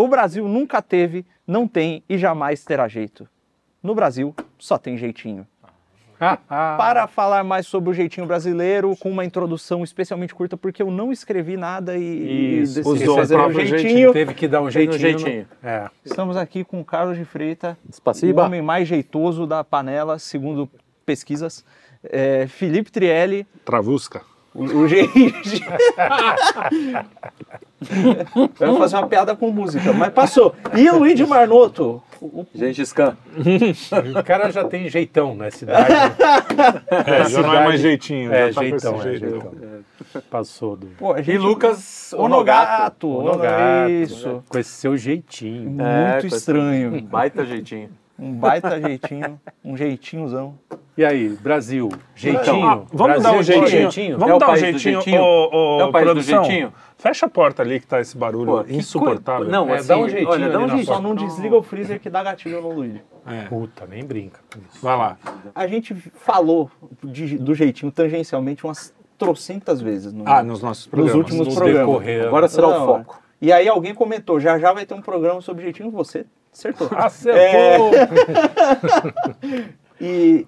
O Brasil nunca teve, não tem e jamais terá jeito. No Brasil, só tem jeitinho. Para falar mais sobre o jeitinho brasileiro, com uma introdução especialmente curta, porque eu não escrevi nada e, Isso, e decidi usou o fazer um próprio jeitinho. jeitinho. Teve que dar um Fez um jeitinho. jeitinho. no- É. Estamos aqui com o Carlos de Freitas, o homem mais jeitoso da panela, segundo pesquisas. É, Felipe Trielli, Travusca. o, o jeitinho. Eu ia fazer uma piada com música, mas passou. E Luigi Marnoto, o- o Gengis Khan. O cara já tem jeitão na cidade. né? É, já não é mais jeitinho. É, já tá com jeitão, esse é, jeitão. Passou do. Pô, a E gente- Lucas Onogato. Onogato, Isso. Com esse seu jeitinho. Muito É, esse- estranho. Baita jeitinho. Um baita jeitinho. Um jeitinhozão. E aí, Brasil, jeitinho. Ah, vamos Brasil, dar um é jeitinho. É Vamos o dar um do jeitinho. jeitinho? Ô, ô, É o país do produção, jeitinho? Fecha a porta ali que tá esse barulho Pô, insuportável. Não, É, assim, dá um jeitinho olha, dá um jeitinho. Só não desliga o freezer que dá gatilho no Luigi. É, Puta, nem brinca vai lá. A gente falou de- do jeitinho tangencialmente umas trocentas vezes. No, Ah, nos nossos programas. últimos Nos programas. decorrer. Agora será Não, o foco. E aí alguém comentou, já já vai ter um programa sobre jeitinho, você acertou. Acertou! E,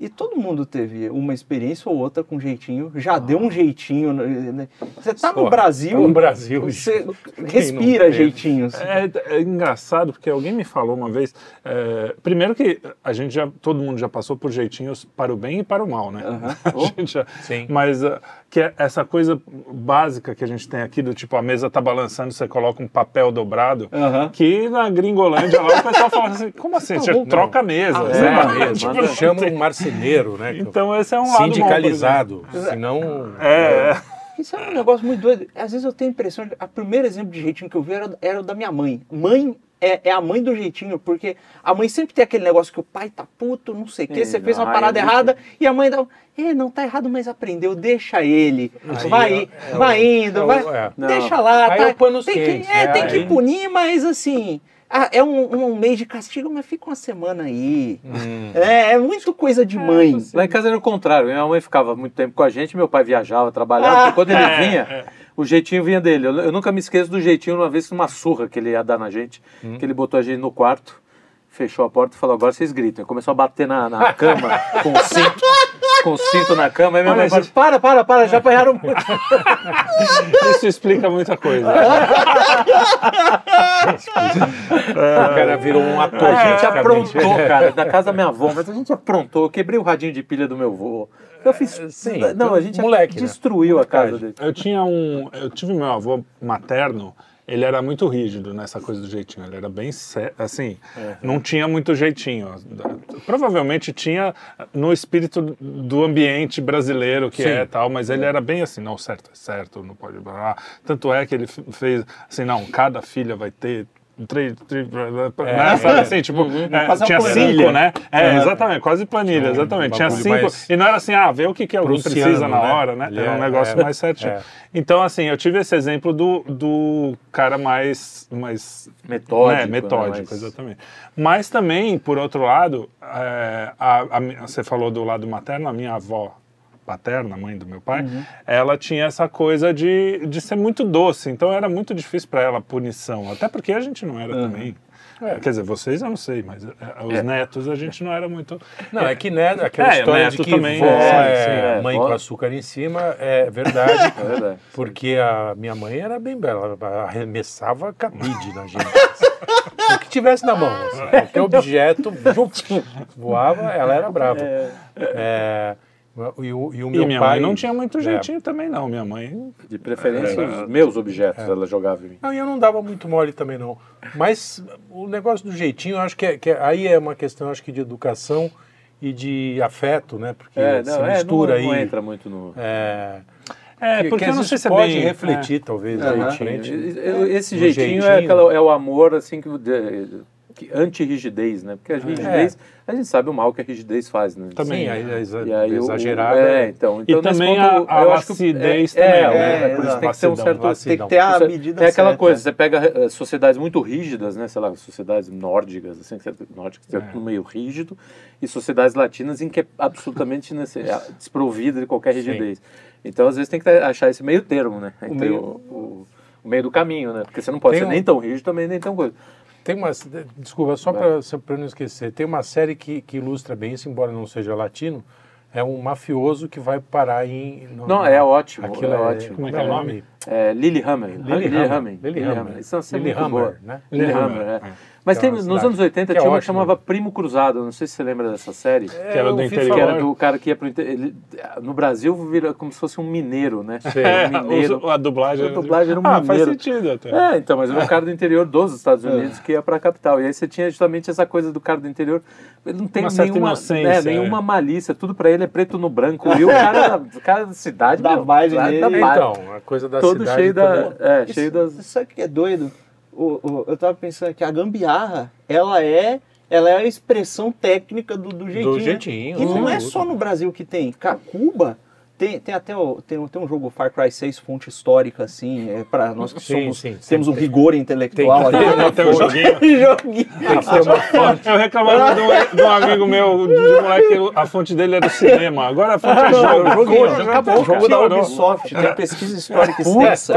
e todo mundo teve uma experiência ou outra com jeitinho, já deu um jeitinho. né? Você tá no Porra, Brasil, tá no Brasil, você respira jeitinhos. É, é engraçado porque alguém me falou uma vez. é, primeiro que a gente já, todo mundo já passou por jeitinhos para o bem e para o mal, né? Aham. A gente já- Sim. Mas ah, que é essa coisa básica que a gente tem aqui do tipo a mesa tá balançando, você coloca um papel dobrado. Aham. Que na Gringolândia lá o pessoal fala assim, como assim? Você bom. troca a mesa. Ah, é, lá. mesmo, Tipo, manda- não Chama tem- um marceneiro, né? Então esse é um lado bom, Sindicalizado. Senão. exemplo. É, Isso é um negócio muito doido. Às vezes eu tenho a impressão que o primeiro exemplo de jeitinho que eu vi era, era o da minha mãe. Mãe é, é a mãe do jeitinho, porque a mãe sempre tem aquele negócio que o pai tá puto, não sei o quê, Sim, você fez uma parada é errada e a mãe dá. É, não tá errado, mas aprendeu, deixa ele. Aí vai, é- é vai indo, é vai. é. Deixa lá, Aí tá? é o panos tem que, é, né? tem que Aí- punir, mas assim. ah, é um, um mês de castigo, mas fica uma semana aí. Hum. É, é muito coisa de mãe. Lá em casa era o contrário. Minha mãe ficava muito tempo com a gente, meu pai viajava, trabalhava. Ah. quando ele É, vinha, o jeitinho vinha dele. Eu, eu nunca me esqueço do jeitinho, uma vez, numa surra que ele ia dar na gente, Hum. que ele botou a gente no quarto, fechou a porta e falou: agora vocês gritam. Começou a bater na, na cama com o cinto. Com o cinto na cama, aí minha mãe falou, gente- para, para, para, já apanharam muito. isso explica muita coisa. O cara virou um ator. A gente aprontou, cara, da casa da minha avó, mas a gente aprontou. Eu quebrei o radinho de pilha do meu avô. Eu fiz. Sim, não, a gente moleque, né? destruiu a casa dele. Eu tinha um. Eu tive meu avô materno, ele era muito rígido nessa coisa do jeitinho. Ele era bem assim, não tinha muito jeitinho. Provavelmente tinha no espírito do ambiente brasileiro que Sim. é tal, mas ele era bem assim, não, certo é certo, não pode. blá, blá. Tanto é que ele fez assim, não, cada filha vai ter. Três, É, né? é. Sabe assim, tipo, é, Quase uma tinha cinco, né? É, É. exatamente, quase planilha, exatamente. Tinha cinco, mais e não era assim, ah, vê o que, que prussiano, precisa na né? hora, né? Era um é- negócio é. mais certinho. É. Então, assim, eu tive esse exemplo do, do cara mais, mais Metódico. né, metódico, né, mas- exatamente. Mas também, por outro lado, é, a- a mi- você falou do lado materno, a minha avó paterna, mãe do meu pai, Uhum. ela tinha essa coisa de, de ser muito doce, então era muito difícil para ela a punição, até porque a gente não era também. Quer dizer, vocês eu não sei, mas é, os É. netos a gente não era muito. Não, é que né, aquela É, história neto de que também, vó é, é, é, mãe vó- com açúcar em cima é verdade. É verdade. Porque a minha mãe era bem bela, ela arremessava cabide na gente. o que tivesse na mão, assim, qualquer objeto voava, ela era brava. É, e, o, e o meu E minha pai mãe não tinha muito é. jeitinho também, não. Minha mãe. De preferência, os meus objetos ela jogava em mim. Não, e eu não dava muito mole também, não. Mas o negócio do jeitinho, eu acho que, é, que é- aí é uma questão, acho que de educação e de afeto, né? Porque É, se não, é, mistura não, não aí. entra muito no. É, É, que- porque que eu não sei se é pode bem. refletir, talvez, aí Esse No jeitinho, É, jeitinho. aquela, é o amor assim que, de- que anti-rigidez, né? Porque a rigidez, a gente sabe o mal que a rigidez faz, né? Também. Sim, a, a o- exagerada. É, então, então E também ponto, a- a eu acho que- lacidez é, também, É, né? é, É, por isso tem que ter um certo. lacidão. Tem que ter a Você- medida É aquela certa. coisa, você pega eh, sociedades muito rígidas, né? Sei lá, sociedades nórdicas, assim, nórdicas, que é tudo meio rígido, e sociedades latinas em que é absolutamente nesse- é desprovida de qualquer rigidez. Então, às vezes, tem que ter- achar esse meio termo, né? Entre o, meio- o, o meio do caminho, né? Porque você não pode Tem ser um- nem tão rígido também, nem tão coisa. Tem uma. Desculpa, só para não esquecer. Tem uma série que, que ilustra bem isso, embora não seja latino. É um mafioso que vai parar em. no- Não, é ótimo, Aquilo é é, ótimo. Como é que é o nome? É, Lilyhammer. Lilyhammer. Lilyhammer. Lilyhammer. Isso é uma série Lilyhammer, muito boa. né? Lilyhammer, é. É. Mas é tem, nos cidade anos 80 que é tinha uma que chamava Primo Cruzado. Não sei se você lembra dessa série. Que era do interior. Que era do cara que ia pro inter... ele- No Brasil vira como se fosse um mineiro, né? É, Um mineiro. os- a dublagem. A dublagem era um ah, faz mineiro. sentido até. É, então, mas era um cara do interior dos Estados Unidos que ia pra capital. E aí você tinha justamente essa coisa do cara do interior. Ele não tem nenhuma, inocência, é, é. nenhuma malícia, tudo pra ele é preto no branco. E o cara, da- cara da cidade, Da meu, vibe dele. da. Então, a coisa da todo cidade. cheio da. É, Isso- cheio das. Sabe o que é doido? O, o- eu tava pensando que a gambiarra, ela é, ela é a expressão técnica do, do jeitinho. né? jeitinho, E não é só no Brasil que tem. Ca- Cuba tem, tem até o, tem, um- tem um jogo Far Cry 6, fonte histórica, assim, é para nós que Sim, somos, sim, temos um tem- rigor intelectual tem- ali. Até o joguinho. joguinho. Tem que ter uma fonte. Eu reclamava de um, de um amigo meu, de um moleque, a fonte dele era o cinema. Agora a fonte é jogo. joguinho, já acabou. O jogo da. Ubisoft, tem pesquisa histórica extensa.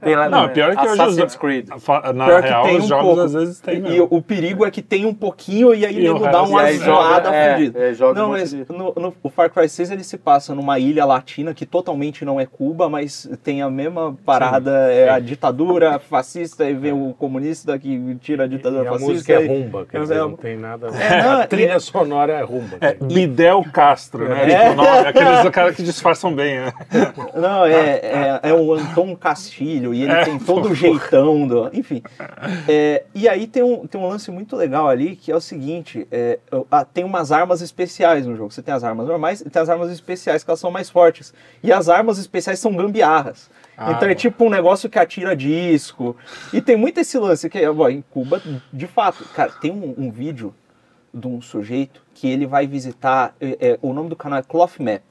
Tem lá Não, no- pior é que hoje Assassin's os- Creed. Na Pior que real, tem os um jogos pouco. às vezes tem. E, mesmo. e o, perigo é que tem um pouquinho e aí E nego dá uma zoada é, é, joga não, um mas no, o Far Cry 6 ele se passa numa ilha latina que totalmente não é Cuba, mas tem a mesma parada, é a ditadura fascista e vem o comunista que tira a ditadura E a fascista. música é e- rumba, quer É, dizer, é- não tem nada. É, não, a trilha sonora é rumba. É, Bidel Castro, né? É. Tipo, nome, aqueles caras que disfarçam bem, né? Não, é, é, é o Anton Castilho e ele É, tem todo o jeitão, do, enfim. É, e aí tem um, tem um lance muito legal ali que é o seguinte: é, ah, tem umas armas especiais no jogo. Você tem as armas normais e tem as armas especiais que elas são mais fortes. E as armas especiais são gambiarras. Ah, então é tipo um negócio que atira disco. E tem muito esse lance que, em Cuba, de fato, cara, tem um, um vídeo de um sujeito que ele vai visitar. é, é, o nome do canal é Cloth Map.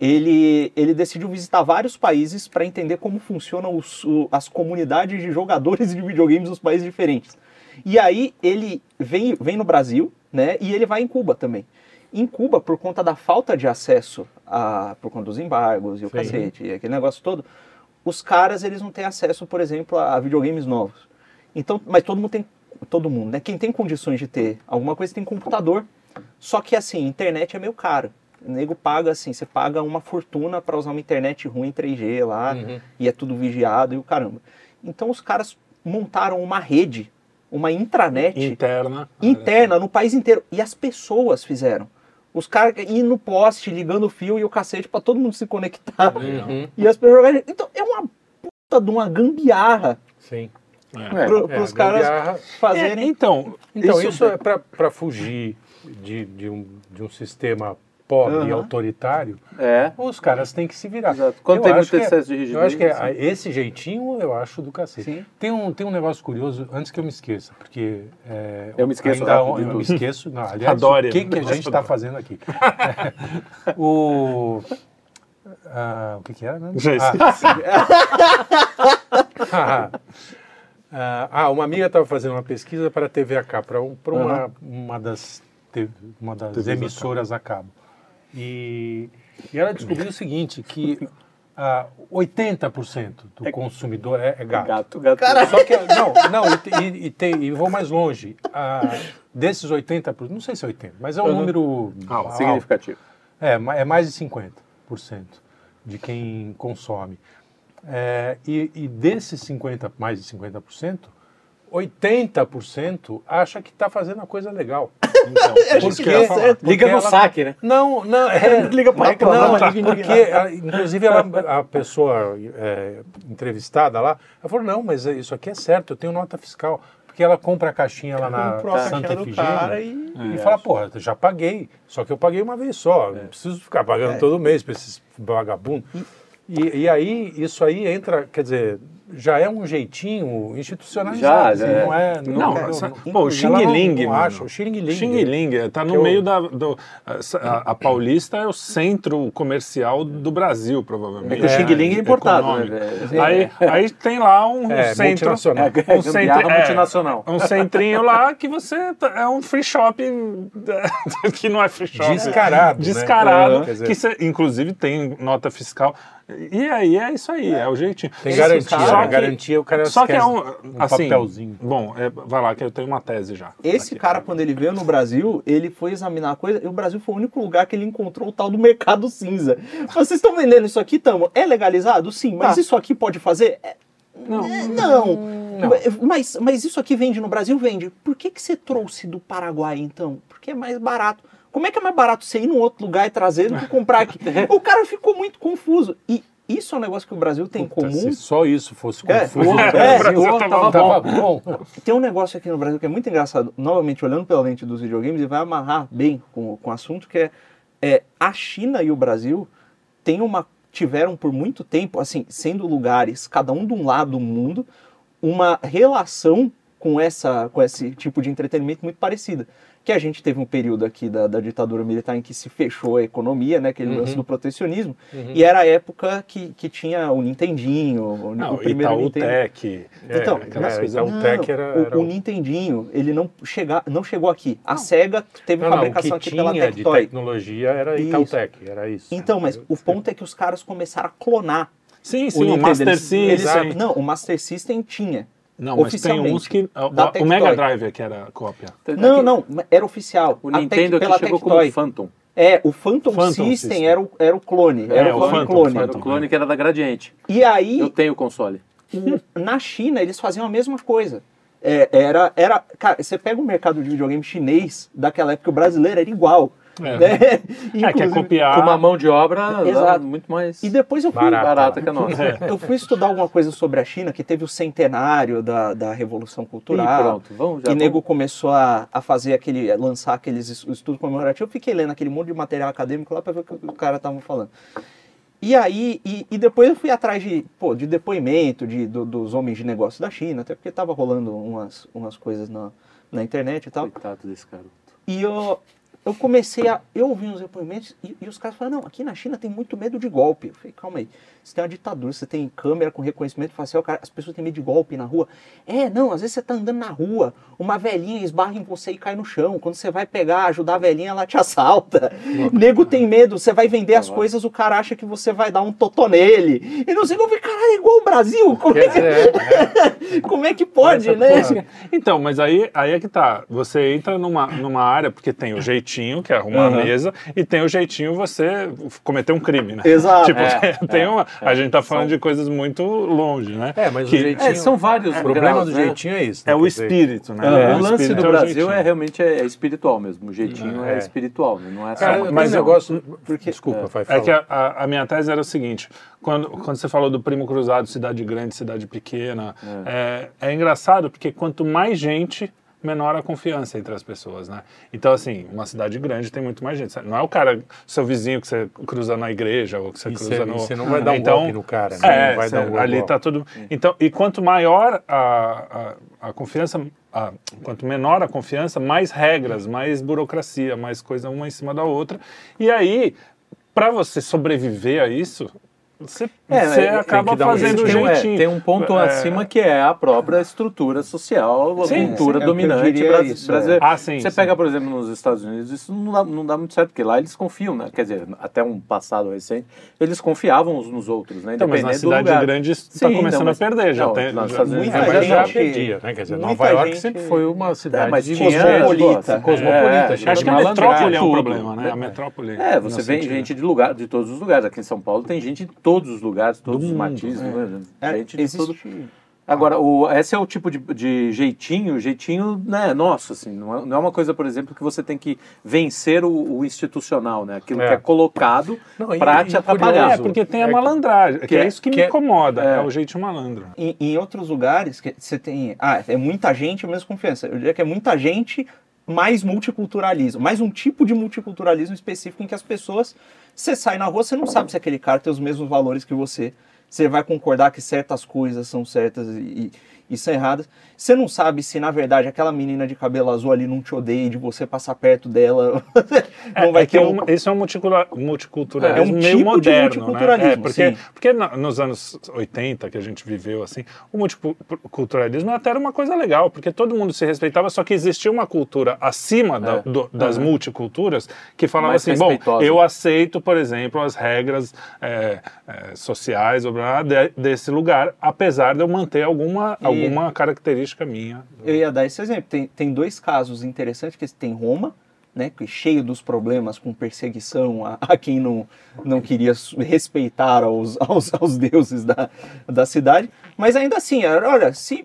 Ele, ele decidiu visitar vários países para entender como funcionam os- o- as comunidades de jogadores de videogames dos países diferentes. E aí ele vem, vem no Brasil, né? E ele vai em Cuba também. Em Cuba, por conta da falta de acesso, a, por conta dos embargos e o Sim. cacete, e aquele negócio todo, os caras eles não têm acesso, por exemplo, a videogames novos. Então, mas todo mundo tem, todo mundo, né? Quem tem condições de ter alguma coisa tem computador. Só que assim, internet é meio caro. O nego paga assim, você paga uma fortuna para usar uma internet ruim 3G lá, Uhum. e é tudo vigiado e o caramba. Então os caras montaram uma rede, uma intranet Interna. interna no país inteiro. E as pessoas fizeram. Os caras indo no poste, ligando o fio e o cacete pra todo mundo se conectar. Uhum. E as pessoas jogarem. Então é uma puta de uma gambiarra Sim. É. pro, É, pros a caras gambiarra- É, fazerem. então, Então, Isso- isso, é para fugir de, de, um, de um sistema pobre e Aham. autoritário, É. os caras têm que se virar. Exato. Quando Eu tem muito é- excesso de rigidez. Eu acho que é- esse jeitinho eu acho do cacete. Sim. Tem um, tem um negócio curioso, antes que eu me esqueça, porque. é, Eu me esqueço ainda rápido Eu me esqueço. Não, aliás, Adore. o que, que a gente está fazendo aqui? o. ah, o que, que era? Né? Já Ah, ah, ah, uma amiga estava fazendo uma pesquisa para a TV a cabo, para um, pra uma, uma das, uma das emissoras a cabo. E, e ela descobriu o seguinte, que ah, 80% do consumidor é, é gato. Gato, gato. Só que, não, não e, e, e tem- e vou mais longe. Ah, desses 80%, não sei se é 80%, mas é um número alto. Significativo. É, é mais de 50% de quem consome. É, e, e desses 50, mais de 50%, 80% acha que está fazendo a coisa legal. Então, Acho Por que que tá ela- certo. porque Liga no ela- saque, né? Não, não, é, Liga pra reclamar, não, liga porque, inclusive, ela- a pessoa é, entrevistada lá, ela falou, não, mas isso aqui é certo, eu tenho nota fiscal. Porque ela compra a caixinha lá na a Santa Efigênia cara e- e fala, porra, já paguei, só que eu paguei uma vez só, não preciso ficar pagando todo mês para esses vagabundos. E, e aí, isso aí entra, quer dizer, já é um jeitinho institucionalizado. Já, assim, é. não é. Não, não, essa- não- pô, o Xing não- Ling, não mano. acha, o Xing Ling. Xing Ling, tá no eu- meio da. do- a, a Paulista é o centro comercial do Brasil, provavelmente. É que o Xing Ling é importado, né? Aí, aí tem lá um É, centro. multinacional. É, Um centro, é, multinacional. um centrinho lá que você. tá- É um free shop que não é free shop. Descarado, né? Descarado. Quer dizer- que cê- inclusive tem nota fiscal. E aí é isso aí, é, o jeitinho. Tem Esse garantia, cara- né? Só que- garantia o cara Só que é um, um assim, papelzinho. Bom, é, vai lá que eu tenho uma tese já. Esse Aqui. cara, quando ele veio no Brasil, ele foi examinar a coisa e o Brasil foi o único lugar que ele encontrou o tal do mercado cinza. Vocês estão vendendo isso aqui, tamo? É legalizado? Sim, mas Tá. isso aqui pode fazer? É, Não. é, não. Mas, mas isso aqui vende no Brasil? Vende. Por que, que você trouxe do Paraguai, então? Porque é mais barato. Como é que é mais barato você ir num outro lugar e trazer do que comprar aqui? o cara ficou muito confuso. E isso é um negócio que o Brasil tem em comum. Se só isso fosse É. confuso, É, o Brasil tava tava, tava bom. Tem um negócio aqui no Brasil que é muito engraçado, novamente olhando pela lente dos videogames, e vai amarrar bem com, com o assunto, que é, é a China e o Brasil têm uma, tiveram por muito tempo, assim, sendo lugares, cada um de um lado do mundo, uma relação com, essa, com esse tipo de entretenimento muito parecida. Que a gente teve um período aqui da, da ditadura militar em que se fechou a economia, né, aquele lance do protecionismo, e era a época que, que tinha o Nintendinho, o, Não, o primeiro Itaú Nintendo. Tech. Então, aquelas é, coisas. Itaú Não, Tech era- o, era o o- Nintendinho, ele não, chega, não chegou aqui. A SEGA teve Não, não, o que fabricação aqui pela tinha de Tectoy. tecnologia era Isso. Itautec, era isso. Então, mas o ponto é que os caras começaram a clonar Sim, sim, o o, Nintendo. Master System. não, o Master System tinha. Não, mas tem uns que. O, da o Tectoy. Mega Drive é que era cópia. Não, não, era oficial. O Tec- Nintendo aqui pela chegou como Phantom. É, o Phantom, Phantom System, System. Era, o, era o clone. Era É, o o clone. Phantom, clone. Era o clone que era da Gradiente. E aí, Eu tenho o console. o- na China, eles faziam a mesma coisa. É, era, era, cara, você pega o mercado de videogame chinês daquela época, o brasileiro era igual. É. Né? É, que é copiar. Com uma mão de obra Exato. muito mais E depois eu fui, Barato. barata que a nossa. eu fui estudar alguma coisa sobre a China, que teve o centenário da, da Revolução E Cultural. pronto, vamos já. E nego começou a, a fazer aquele, a lançar aqueles es- estudos comemorativos. Eu fiquei lendo aquele monte de material acadêmico lá para ver o que o cara tava falando. E aí, e, e depois eu fui atrás de, pô, de depoimento de, do- dos homens de negócio da China, até porque tava rolando umas, umas coisas na, na internet e tal. Coitado desse garoto. E eu, eu comecei a. Eu ouvi uns depoimentos e, e os caras falaram: não, aqui na China tem muito medo de golpe. Eu falei: calma aí, você tem uma ditadura, você tem câmera com reconhecimento facial, cara, as pessoas têm medo de golpe na rua. É, não, às vezes você tá andando na rua, uma velhinha esbarra em você e cai no chão. Quando você vai pegar, ajudar a velhinha, ela te assalta. Nego tem medo, você vai vender as coisas, o cara acha que você vai dar um totô nele. E não sei, falei: caralho, é igual o Brasil. Como é Quer dizer, é, que, como é que pode, Essa né? porra. Então, mas aí, aí é que tá. Você entra numa, numa área, porque tem o jeitinho, que é arrumar Aham. a mesa, e tem o jeitinho você cometer um crime, né? Exato. Tipo, É, tem, tem uma. A gente tá falando São- de coisas muito longe, né? É, mas Que- o jeitinho. É, são vários O problema graus, do né? jeitinho é isso. né? É o espírito, né? É, o lance espírito do é Brasil é realmente é, é espiritual mesmo. O jeitinho é, É. espiritual, né? não é só Cara, uma mas mas um eu- negócio. porque- Desculpa, vai É falar. que a, a- a minha tese era o seguinte: quando, quando você falou do primo cruzado, cidade grande, cidade pequena, é. É, engraçado porque quanto mais gente, menor a confiança entre as pessoas, né? Então, assim, uma cidade grande tem muito mais gente. Não é o cara, seu vizinho que você cruza na igreja ou que você E cruza você- no. você não vai dar um então, golpe no cara, né? É, vai dar um cê- golpe. ali tá tudo. Então, e quanto maior a, a, a confiança, a- quanto menor a confiança, mais regras, mais burocracia, mais coisa uma em cima da outra. E aí, para você sobreviver a isso, você, É, você é, tem acaba um fazendo um, é, jeitinho. tem um ponto É. acima que é a própria estrutura social, a Sim, cultura sim, é dominante é. brasileira. Ah, sim, Você sim. pega, por exemplo, nos Estados Unidos, isso não dá, não dá muito certo, porque lá eles confiam, né? Quer dizer, até um passado recente, eles confiavam uns nos outros, né? Então, mas na cidade lugar. grande está começando não, mas- a perder. Já não, tem, nos já, Estados Unidos muita É, já gente- perdia, né? Quer dizer, Nova York sempre foi uma cidade É, mas de tinha cosmopolita. É, cosmopolita. é, Acho que a metrópole é um problema, né? A metrópole. É, você sentido- gente de lugar, de todos os lugares. Aqui em São Paulo tem gente de todos os lugares, todos os mundo, matizes, né? É, gente de existe- tudo. Agora, o, esse é o tipo de, de jeitinho, jeitinho, né, nosso, assim, não é, não é uma coisa, por exemplo, que você tem que vencer o, o institucional, né? Aquilo É. que é colocado Não, e- pra e te atrapalhar. É, porque tem a É malandragem, que, que é, é- isso que, que me é- incomoda, é, é. o jeitinho malandro. Em, em outros lugares, que você tem. Ah, é muita gente, a mesma confiança. Eu diria que é muita gente, mais multiculturalismo. Mais um tipo de multiculturalismo específico em que as pessoas. Você sai na rua, você não sabe se aquele cara tem os mesmos valores que você. Você vai concordar que certas coisas são certas e, e erradas. Você não sabe se, na verdade, aquela menina de cabelo azul ali não te odeia de você passar perto dela. não vai é ter um... Isso é um multiculturalismo é, um meio tipo moderno. De multiculturalismo, né? é, porque, porque nos anos 80 que a gente viveu assim, o multiculturalismo até era uma coisa legal, porque todo mundo se respeitava, só que existia uma cultura acima da, é. do, das uhum. multiculturas que falava Mais assim: bom, eu aceito, por exemplo, as regras é, é, sociais de, desse lugar, apesar de eu manter alguma, e... alguma característica característica. Eu ia dar esse exemplo. Tem, tem dois casos interessantes, que tem Roma, né, cheio dos problemas com perseguição a, a, quem não, não queria respeitar aos, aos, aos, deuses da, da cidade. Mas ainda assim, olha, se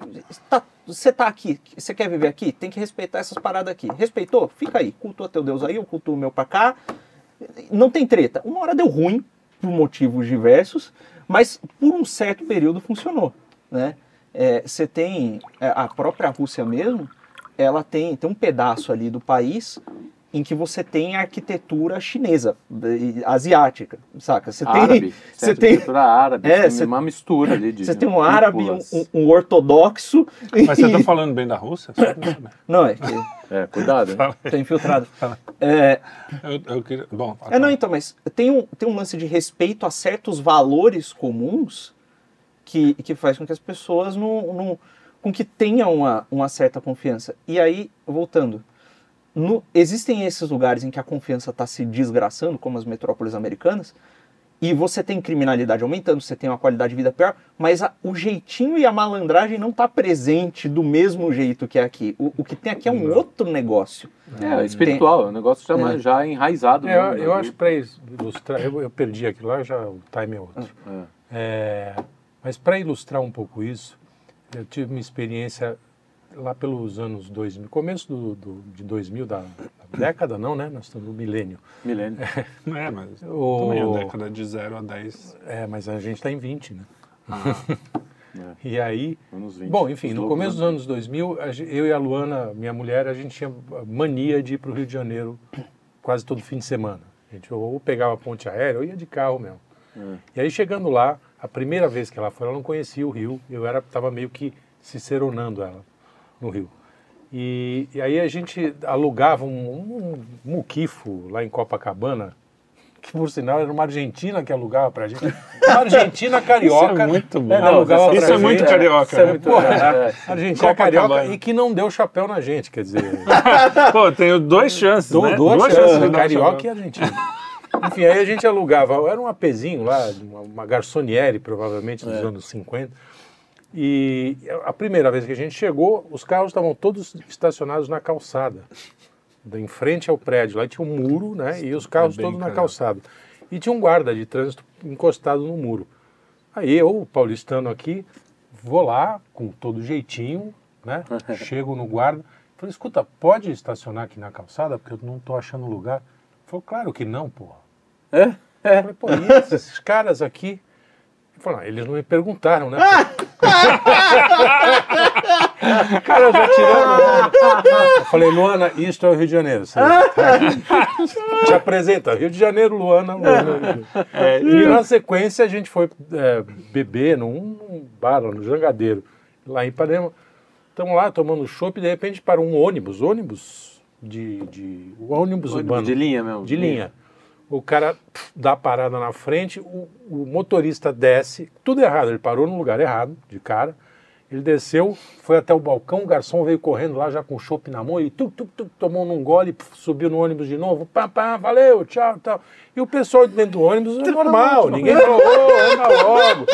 tá, você tá aqui, você quer viver aqui, tem que respeitar essas paradas aqui. Respeitou? Fica aí, cultua teu Deus aí, eu cultuo meu pra cá. Não tem treta. Uma hora deu ruim, por motivos diversos, mas por um certo período funcionou, né? É, você tem é, a própria Rússia mesmo, ela tem, tem um pedaço ali do país em que você tem arquitetura chinesa, asiática, saca? Você tem, você tem arquitetura árabe, é, tem uma mistura ali de Você tem um árabe, um, um, ortodoxo. Mas você está falando bem da Rússia? Não, é que é, cuidado, hein? Tem infiltrado. É, eu, eu queria, bom, é, não, então, mas tem um, tem um lance de respeito a certos valores comuns que, que faz com que as pessoas não, não com que tenham uma, uma certa confiança. E aí, voltando, no, existem esses lugares em que a confiança está se desgraçando, como as metrópoles americanas, e você tem criminalidade aumentando, você tem uma qualidade de vida pior, mas a, o jeitinho e a malandragem não está presente do mesmo jeito que é aqui. O, o que tem aqui é um outro negócio. É, é espiritual, tem, é um negócio já, é. já enraizado. É, eu, eu acho para ilustrar, eu, eu, perdi aqui lá, já o time é outro. É. é mas para ilustrar um pouco isso, eu tive uma experiência lá pelos anos 2000, começo do, do de 2000, da, da, década não, né? Nós estamos no milênio. Milênio. É, é mas o... também a década de 0 a 10. É, mas a gente está em 20, né? Ah. É. E aí, 20, bom, enfim, no começo dos anos 2000, eu e a Luana, minha mulher, a gente tinha mania de ir para o Rio de Janeiro quase todo fim de semana. A gente ou pegava a ponte aérea ou ia de carro mesmo. É. E aí chegando lá, a primeira vez que ela foi, ela não conhecia o Rio. Eu era estava meio que ciceronando ela no Rio. E, e aí a gente alugava um, um, muquifo lá em Copacabana, que por sinal era uma argentina que alugava pra gente. Uma argentina carioca. Isso é muito bom. É, isso é muito carioca. Isso é muito, é, Argentina carioca e que não deu chapéu na gente, quer dizer. Pô, tenho dois chances. Do, né? Duas, duas chances, chances carioca e argentina. Enfim, aí a gente alugava, era um apezinho lá, uma, uma garçoniere, provavelmente, dos é. anos 50. E a primeira vez que a gente chegou, os carros estavam todos estacionados na calçada, em frente ao prédio. Lá tinha um muro, né? E os carros é todos na calçada. E tinha um guarda de trânsito encostado no muro. Aí eu, paulistano aqui, vou lá com todo jeitinho, né? Chego no guarda, falei, escuta, pode estacionar aqui na calçada? Porque eu não estou achando lugar. Ele falou, claro que não, porra. É? É. Eu falei, pô, e esses caras aqui? Ele falou, eles não me perguntaram, né? cara já tirando. Eu falei, Luana, isto é o Rio de Janeiro. Você te apresenta, Rio de Janeiro, Luana. Luana. É, e na sequência a gente foi é, beber num, num bar, no Jangadeiro, lá em Ipanema. Estamos lá tomando chopp e de repente para um ônibus, ônibus de, de ônibus, ônibus urbano. De linha mesmo. De linha o cara dá a parada na frente, o, o, motorista desce, tudo errado, ele parou no lugar errado, de cara, ele desceu, foi até o balcão, o garçom veio correndo lá já com o chopp na mão, e tu, tu, tu, tomou num gole, subiu no ônibus de novo, pá, pá, valeu, tchau, tal. E o pessoal dentro do ônibus é normal, ninguém falou, anda logo.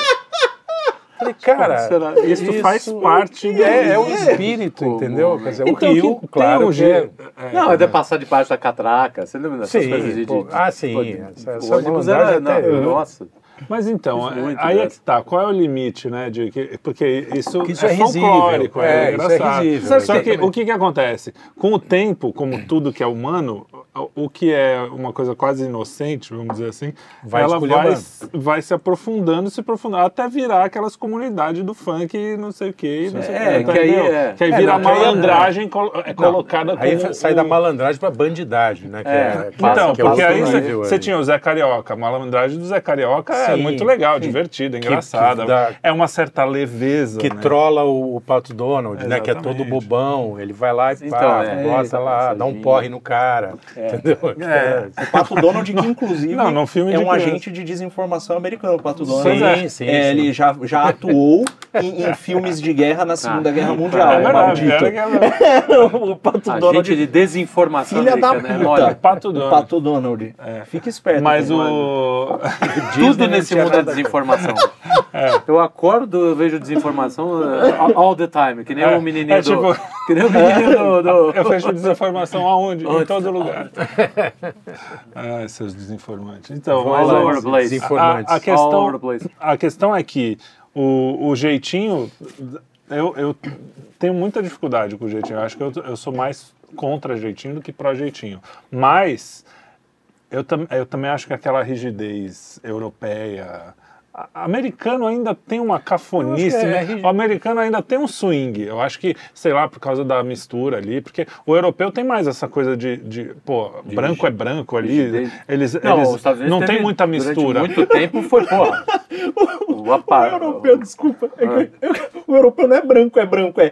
Falei, cara, isso, isso, faz parte do... É, é o espírito, entendeu? Quer dizer, então, o rio, claro, um que... É, não, é de passar debaixo da catraca, você lembra dessas sim, coisas de... De ah, sim, de, essa, essa ônibus era... Não, nossa... Mas então, é, aí é que tá, qual é o limite, né? De que, porque isso, isso é, é folclórico, é, é engraçado. É risível, Só que o que, que acontece? Com o tempo, como tudo que é humano, o que é uma coisa quase inocente, vamos dizer assim, Vai ela vai, vai se aprofundando, se aprofundando, até virar aquelas comunidades do funk e não sei o que, não sei o É, que. aí é- Que aí É, vira não, que aí é- malandragem colo- é Não, colocada aí como... sai o- da malandragem pra bandidagem, né? Que É, que Então, que é porque aí você aí. tinha o Zé Carioca. A malandragem do Zé Carioca é Sim, muito legal, sim. divertida, que engraçada. dá- É uma certa leveza. que né? trola o, o Pato Donald, né? Que é todo Exatamente. bobão. Ele vai lá e Então, pá, é, gosta lá, dá um porre no cara. Entendeu? É. O Pato Donald, que inclusive Não, é um criança. agente de desinformação americano, o Pato Donald. Sim, É, sim, é, sim. Ele já, já atuou em, em filmes de guerra na Segunda Ah, Guerra é Mundial, É o verdade, maldito. era que era- o Pato Agente Donald, de desinformação filha da americana, é puta. mole. Pato o Donald. Pato Donald. Fica esperto. Mas o. Tudo nesse mundo é a desinformação. Eu acordo, eu vejo desinformação uh, all the time, que nem É, o menininho é do... tipo- Que nem o menininho do... do- Eu fecho desinformação aonde? Em todo lugar. Ai, seus desinformantes. Então, Vamos mas All lá, over the place. desinformantes. A, a All questão, a questão é que o, o jeitinho. Eu, eu tenho muita dificuldade com o jeitinho. Eu acho que eu, eu sou mais contra jeitinho do que pró jeitinho. Mas eu, tam, eu também acho que aquela rigidez europeia. a- Americano ainda tem uma cafonice, é né? o americano ainda tem um swing. Eu acho que, sei lá, por causa da mistura ali, porque o europeu tem mais essa coisa de, de pô, branco é branco ali. rigidez. Eles, Não, eles não tem teve- muita durante mistura. muito tempo foi, porra. O, apa- O europeu, desculpa. é que eu- o europeu não é branco, é branco. É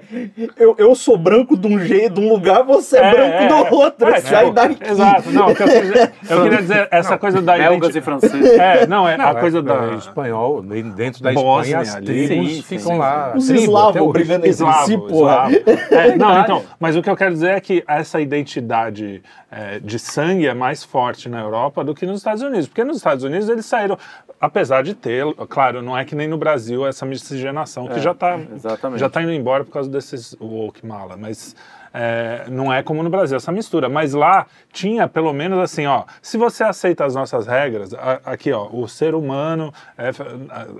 eu, eu sou branco de um jeito, de um lugar, você é, É, branco é, do outro. é, sai tipo, daqui. Exato, não, o que eu, queria dizer- eu queria dizer essa coisa da Belgas e franceses. É, não, é Não, a é- coisa é da. espanhol, dentro da Bósnia Espanha, as ali. tribos Sim, ficam sim, lá. Os eslavos brigando entre si, porra. não, então, mas o que eu quero dizer é que essa identidade é, de sangue é mais forte na Europa do que nos Estados Unidos. Porque nos Estados Unidos eles saíram, apesar de ter, claro, não é que nem no Brasil essa miscigenação que já está já tá indo embora por causa desses woke mala, mas é, não é como no Brasil essa mistura. Mas lá tinha pelo menos assim, ó, se você aceita as nossas regras, a- aqui ó, o ser humano, é,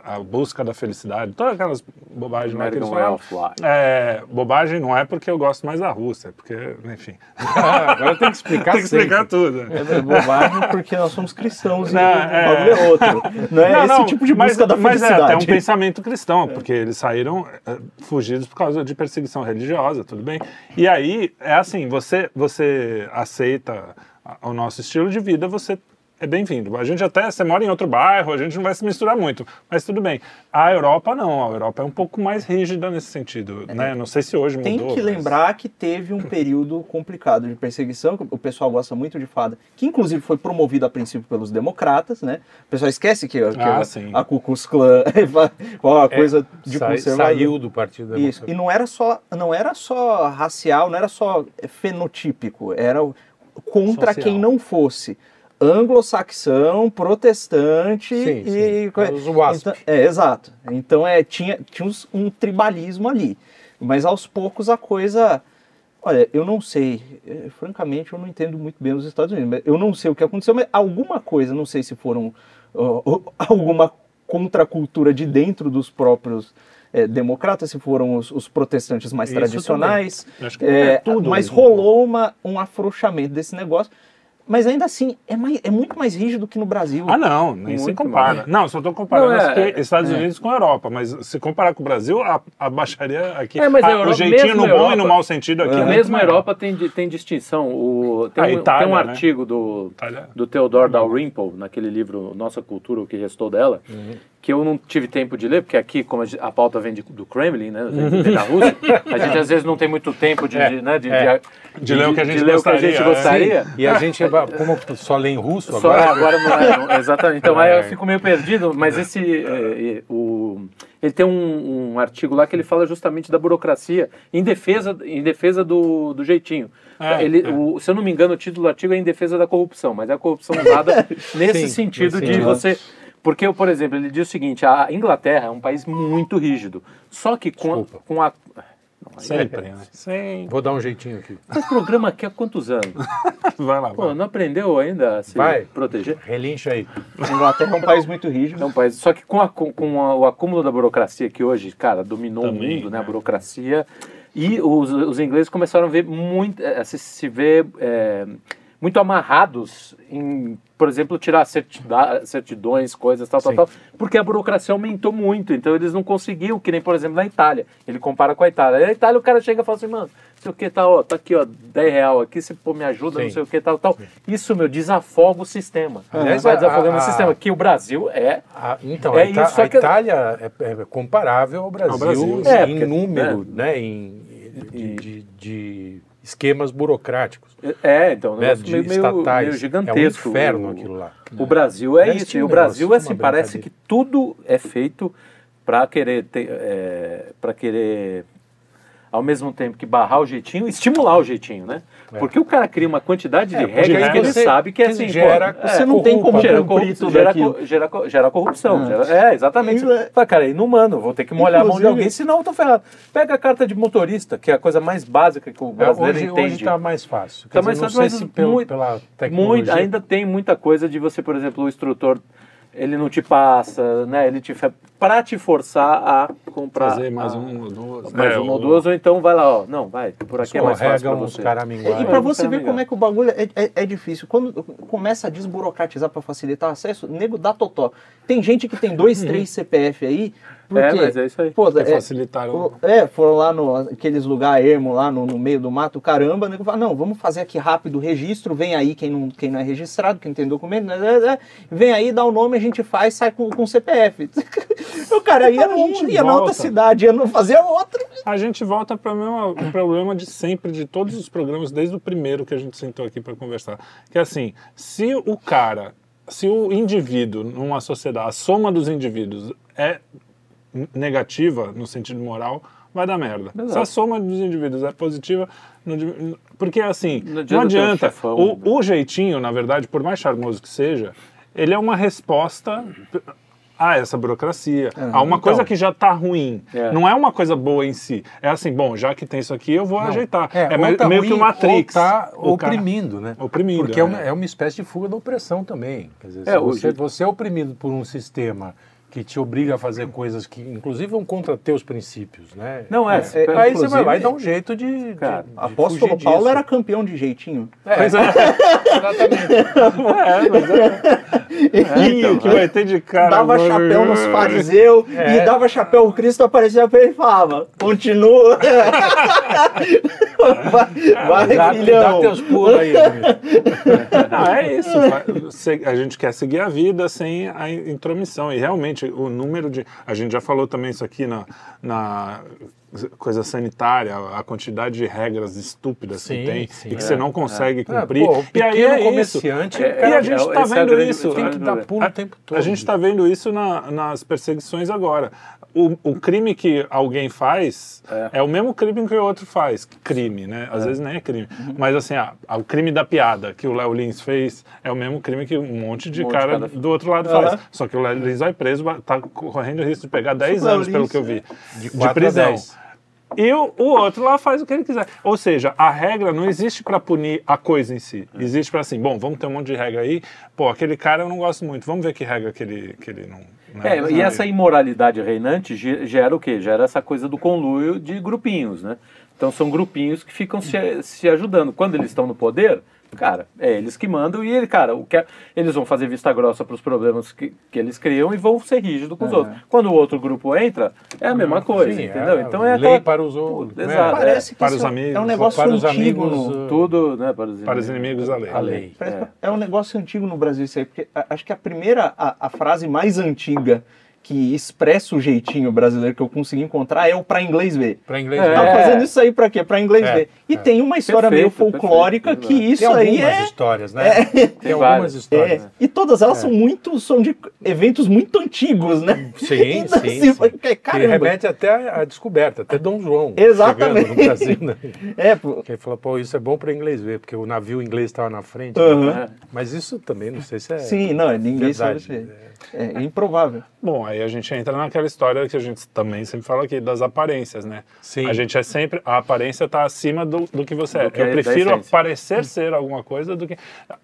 a, a busca da felicidade, todas aquelas bobagens lá que eles American falam. É, bobagem não é porque eu gosto mais da Rússia, é porque, enfim, Ah, agora tem que explicar tem que explicar sempre. tudo. É bobagem porque nós somos cristãos e Não, o é- é outro. Não é Não, esse não, tipo de mas- busca da Mas é felicidade. até um pensamento cristão, porque eles saíram é, fugidos por causa de perseguição religiosa, tudo bem. E aí, é assim, você, você aceita o nosso estilo de vida, você é bem-vindo. A gente até, você mora em outro bairro, a gente não vai se misturar muito, mas tudo bem. A Europa não, a Europa é um pouco mais rígida nesse sentido, né? Não sei se hoje Tem mudou. que mas- lembrar que teve um período complicado de perseguição, que o pessoal gosta muito de fada, que inclusive foi promovido a princípio pelos democratas, né? O pessoal esquece que, que Ah, a, a Ku Klux Klan é uma coisa de Sai- conservador. saiu do Partido Isso. Democrático. E não era só, não era só racial, não era só fenotípico, era contra Social. quem não fosse anglo-saxão, protestante Sim, e sim. Os WASP. Então- é, exato. Então é tinha tinha um tribalismo ali, mas aos poucos a coisa Olha, eu não sei, eh, francamente eu não entendo muito bem os Estados Unidos, eu não sei o que aconteceu, mas alguma coisa, não sei se foram ó, alguma contracultura de dentro dos próprios eh, democratas, se foram os, os protestantes mais Isso tradicionais, Acho que é, é tudo mas mesmo. rolou uma, um afrouxamento desse negócio. Mas ainda assim, é, mais, é muito mais rígido que no Brasil. Ah, não, nem se compara. mais. Não, só estou comparando Não, é- Estados é. Unidos com a Europa, mas se comparar com o Brasil, a, a baixaria aqui. É, mas a a- Europa- o jeitinho mesmo no bom e no Europa- mau sentido aqui. é muito Mesmo a. Europa tem, tem distinção. O, tem, A um, Itália, tem um né? artigo do, Itália. do Theodore Dalrymple, naquele livro Nossa Cultura, o que restou dela, Uhum. Que eu não tive tempo de ler, porque aqui, como a, pauta vem de- do Kremlin, né, da Rússia, a gente às vezes não tem muito tempo de, É, de, né, de, é. de- De ler o que a gente que a gente gostaria, é. gostaria. E a gente, como só lê em russo Só agora, agora, não é, não- exatamente. Então aí É. eu fico meio perdido, mas esse é, é, o ele tem um, um artigo lá que ele fala justamente da burocracia em defesa em defesa do, do jeitinho. É, ele, é. o- se eu não me engano, o título do artigo é em defesa da corrupção, mas é a corrupção usada nesse Sim, sentido sim. de você porque, por exemplo, ele diz o seguinte: a Inglaterra é um país muito rígido. Só que com Desculpa. com a Sempre, né? Sempre. vou dar um jeitinho aqui. esse programa aqui há quantos anos? Vai lá, Pô, vai. não aprendeu ainda a se Vai. proteger? Relincha aí. A Inglaterra é um país muito rígido. É um país. Só que com, a- com- a- o acúmulo da burocracia que hoje, cara, dominou Também, o mundo, né? A né? burocracia. E os, os ingleses começaram a ver muito. A se, se ver é, muito amarrados em, por exemplo, tirar certidões, coisas, tal, tal, Sim. tal, porque a burocracia aumentou muito, então eles não conseguiam, que nem, por exemplo, na Itália. Ele compara com a Itália. Na Itália o cara chega e fala assim, mano, não sei o que, tá, ó, tá aqui, ó, 10 real aqui, você pô, me ajuda, não Sim. sei o que, tal, tal. Isso, meu, desafoga o sistema. Aliás, Vai a- desafogando a- o sistema, que o Brasil é... Ah, então, É a, Ita- isso, a que- Itália é, é comparável ao Brasil, Brasil, assim, é, em porque- número, né, em, de, de- de esquemas burocráticos, É, então, um né, de meio, estatais. meio gigantesco. É um inferno O- aquilo lá. O Brasil é Deve isso. E o Brasil, negócio, assim, parece que tudo é feito para querer ter, é, para querer ao mesmo tempo que barrar o jeitinho, estimular o jeitinho, né? Porque o cara cria uma quantidade de É, regras que ele sabe que é assim, gera- pô, Você é, não tem como gera, cumprir corrupção, gera, gera, gera corrupção. É. gera- é, exatamente. Isso é- Fala, cara, é inumano, vou ter que molhar a mão de Inclusive- alguém, senão eu tô ferrado. Pega a carta de motorista, que é a coisa mais básica que o É, brasileiro hoje entende. está mais fácil. Tá Quer mais dizer, fácil, mas pelo, muito- pela tecnologia. Muito, ainda tem muita coisa de você, por exemplo, o instrutor, ele não te passa, né? Ele te pra te forçar a comprar Fazer mais a- um ou duas. mais É, um ou duas, ou então vai lá, ó, não, vai, por aqui é mais fácil uns você. E para É, você é ver como é que o bagulho é, é- é difícil. Quando começa a desburocratizar para facilitar o acesso, nego dá totó. Tem gente que tem dois, três CPF aí. Porque, É, mas é isso aí. Pô, é, facilitaram. o- é, foram lá no aqueles lugar ermo lá no, no meio do mato, caramba, fala, não, vamos fazer aqui rápido o registro, vem aí quem não, quem não é registrado, quem tem documento, né, né, né, vem aí, dá o nome, a gente faz, sai com, com CPF. o cara ia, A num- ia na outra cidade, ia não fazer outra. A gente volta para o problema de sempre, de todos os programas, desde o primeiro que a gente sentou aqui para conversar. Que é assim, se o cara, se o indivíduo numa sociedade, a soma dos indivíduos é negativa no sentido moral, vai dar merda. Se a Exato. soma dos indivíduos é positiva, não porque assim, Não adianta chefão, o, né? o jeitinho, na verdade, por mais charmoso que seja, ele é uma resposta a essa burocracia, a uma coisa então. que já está ruim. É. Não é uma coisa boa em si. É assim, bom, já que tem isso aqui, eu vou Não. ajeitar. É, É, meio, tá meio ruim, que o Matrix. Ou tá O cara- oprimindo, né? Oprimindo, Porque é. é. uma, é uma espécie de fuga da opressão também. Quer dizer, É, você, jeito- você é oprimido por um sistema que te obriga a fazer coisas que, inclusive, vão contra teus princípios, né? Não é. É, Aí você vai lá e dá um jeito de. de- Cara, de Apóstolo fugir Paulo disso. era campeão de jeitinho. É, Pois é, exatamente. é, mas é. Ih, então, que vai ter de cara. dava agora. chapéu nos fariseus É. e dava chapéu, o Cristo aparecia pra ele e falava: continua. vai, vai Dá, dá teus pulos aí. Não, é isso. A gente quer seguir a vida sem a intromissão. E realmente, o número de. A gente já falou também isso aqui na, na coisa sanitária, a quantidade de regras estúpidas Sim, que tem sim, e que é, você não consegue É, cumprir. pô, o e aí é isso. comerciante, É, o cara e a gente é, está é a vendo grande- isso. tem que dar pulo o tempo todo. A gente está vendo isso na- nas perseguições agora. O, o crime que alguém faz é. o mesmo crime que o outro faz. Crime, né? Às vezes nem é crime. Uhum. Mas assim, ah, o crime da piada que o Léo Lins fez é o mesmo crime que um monte de Um monte de cara do outro lado Aham. faz. Só que o Léo Lins vai preso, vai- tá correndo o risco de pegar 10 Léo anos, pelo que eu vi, De de, a prisão. E o, o outro lá faz o que ele quiser. Ou seja, a regra não existe para punir a coisa em si. É. Existe para assim, bom, vamos ter um monte de regra aí. Pô, aquele cara eu não gosto muito. Vamos ver que regra que ele, que ele não. né? É, e essa imoralidade reinante ge- gera o quê? Gera essa coisa do conluio de grupinhos, né? Então são grupinhos que ficam se, se ajudando. Quando eles estão no poder, cara, é eles que mandam e ele, cara, o que é- eles vão fazer vista grossa para os problemas que, que eles criam e vão ser rígidos com os outros. Quando o outro grupo entra, é a mesma coisa, Sim, entendeu? é então é lei aquela- para os outros, né? Exato. Parece que Para isso os é- amigos, é um negócio para os antigo. amigos, no- uh, tudo, né? Para os, Para os inimigos, a lei. A lei. É. é um negócio antigo no Brasil isso aí, porque acho que a primeira, a, a frase mais antiga que expressa o jeitinho brasileiro que eu consegui encontrar é o pra inglês ver. Para inglês, É. né? Tá fazendo isso aí pra quê? Pra inglês É, ver. E é. tem uma história meio Perfeito, folclórica perfeito, que isso Tem aí algumas é, histórias, né? Tem, algumas várias. histórias. é. E todas elas são muito. são de eventos muito antigos, né? Sim, Então, sim, assim, sim. foi- Que Caramba. remete até à descoberta, até Dom João. Exatamente. no Brasil, né? É, pô. Que ele falou, pô, isso é bom para inglês ver, porque o navio inglês estava na frente. Aham. né? Mas isso também, não sei se é. Sim, não, ninguém sabe verdade. isso. É, é improvável. Bom, aí a gente entra naquela história que a gente também sempre fala aqui das aparências, né? Sim. A gente é sempre. A aparência está acima do, do que você Do é. que Eu é da prefiro essência. parecer ser alguma coisa do que.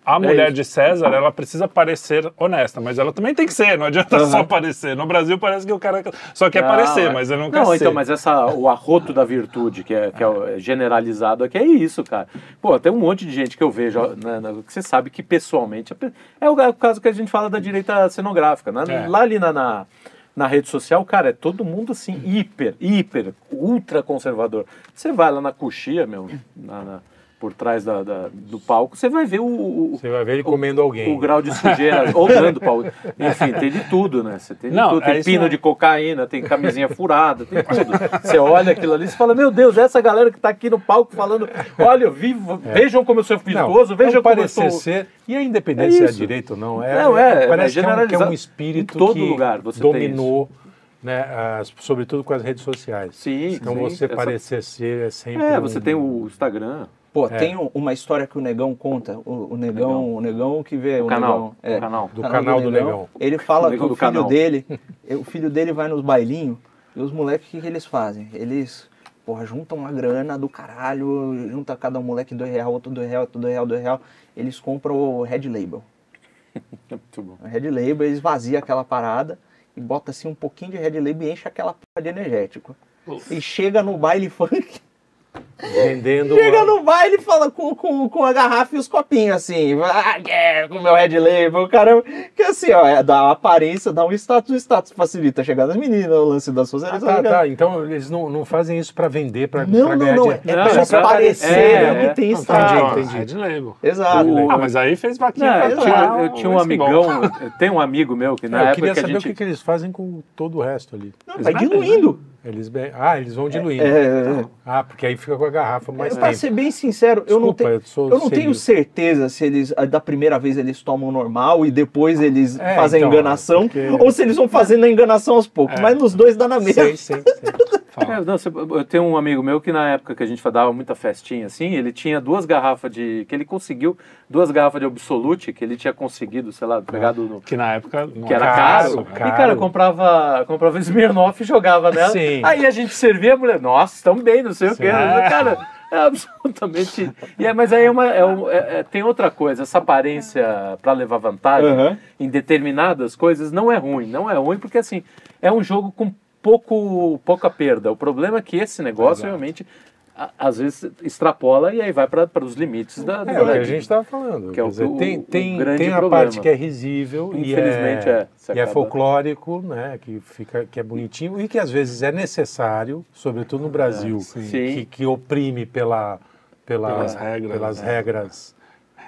A mulher isso. de César, ela precisa parecer honesta, mas ela também tem que ser, não adianta só parecer. No Brasil parece que o cara só quer Não, parecer, é. mas ele não, quer Não, ser. então, mas essa, o arroto da virtude, que é, que é o- generalizado aqui, é isso, cara. Pô, tem um monte de gente que eu vejo, né, né, que você sabe que pessoalmente. É o, é caso que a gente fala da direita cenográfica. né? É. Lá ali na, na, na rede social, cara, é todo mundo assim, hiper, hiper, ultra conservador. Você vai lá na coxia, meu, na- na- por trás da, da- do palco, você vai ver o, o- Você vai ver ele comendo alguém. o grau de sujeira, ou dando pau. Enfim, tem de tudo, né? Você tem de Não, tudo. é Tem isso pino mesmo. de cocaína, tem camisinha furada, tem tudo. Você olha aquilo ali e fala, meu Deus, essa galera que tá aqui no palco falando, olha, eu vi, vejam como eu sou virtuoso, vejam É. não como eu parecer sou... ser, e a independência se É é direito ou não, é, Não, é, parece é que, é um, é um espírito Em todo que lugar você tem dominou, né, as- sobretudo com as redes sociais. Sim, Então sim, você essa- parecer ser é sempre É, um- você tem o Instagram, Pô, É. tem um- uma história que o Negão conta, o, o Negão, Negão. o Negão que vê o, canal, Negão, é, o canal. Do canal do Negão. Ele fala O que Negão o filho canal. dele, o filho dele vai nos bailinhos e os moleques o que, que eles fazem? Eles, porra, juntam uma grana do caralho, junta cada um moleque dois real, outro dois real, outro dois real, dois real. Eles compram o Red Label. Muito bom. O Red Label, eles vaziam aquela parada e bota assim um pouquinho de Red Label e enche aquela porra de energético. E chega no baile funk, vendendo chega uma- no baile e fala com, com, com a garrafa e os copinhos assim, ah, yeah, com o meu Red Label, caramba. Que assim, ó, é, dá uma aparência, dá um status, o status facilita a chegada das meninas, o lance da Ah, socialização. tá, tá. Então eles não, não fazem isso pra vender, pra, Não, pra não, ganhar não, é, dinheiro. é Não, pra é pra parecer é, que tem status. entendi, entendi. Red Label. Exato. O- Ah, mas aí fez vaquinha Não, pra eu, eu o tinha um amigão, tem um amigo meu que na É, eu época queria que a saber gente... o que, que eles fazem com todo o resto ali. Não, vai diluindo. Eles be- Ah, eles vão diluindo. É, Ah, porque aí fica com a garrafa mais pra tempo. ser bem sincero, eu não, Desculpa, tenho, eu eu não tenho certeza se eles, ah, da primeira vez eles tomam normal e depois eles É, fazem a então, enganação, porque- ou se eles vão fazendo a enganação aos poucos. Mas nos dois dá na mesma. Sei, sei, sei. É, não, eu tenho um amigo meu que na época que a gente dava muita festinha assim, ele tinha duas garrafas de. que ele conseguiu, duas garrafas de Absolute, que ele tinha conseguido, sei lá, pegado no. Que na época não Que era Caro, caro. caro. E, cara, comprava, comprava Smirnoff e jogava nela. Sim. Aí a gente servia a mulher, nossa, estão bem, não sei o Sim. quê. Cara, é absolutamente. E é, mas aí é uma, é um- é- é- tem outra coisa, essa aparência para levar vantagem Aham. em determinadas coisas não é ruim. Não é ruim porque, assim, é um jogo com pouco, pouca perda. O problema é que esse negócio Exato. realmente, às vezes, extrapola e aí vai para os limites da, É o que a gente estava falando. Que é o- dizer, tem o tem, tem a problema. parte que é risível e Infelizmente, é, é. Você e é folclórico, né? Que, fica, que é bonitinho e que às vezes é necessário, sobretudo no Brasil, sim. Sim. que, que oprime pela, pela, Pelas regras, pelas né? regras.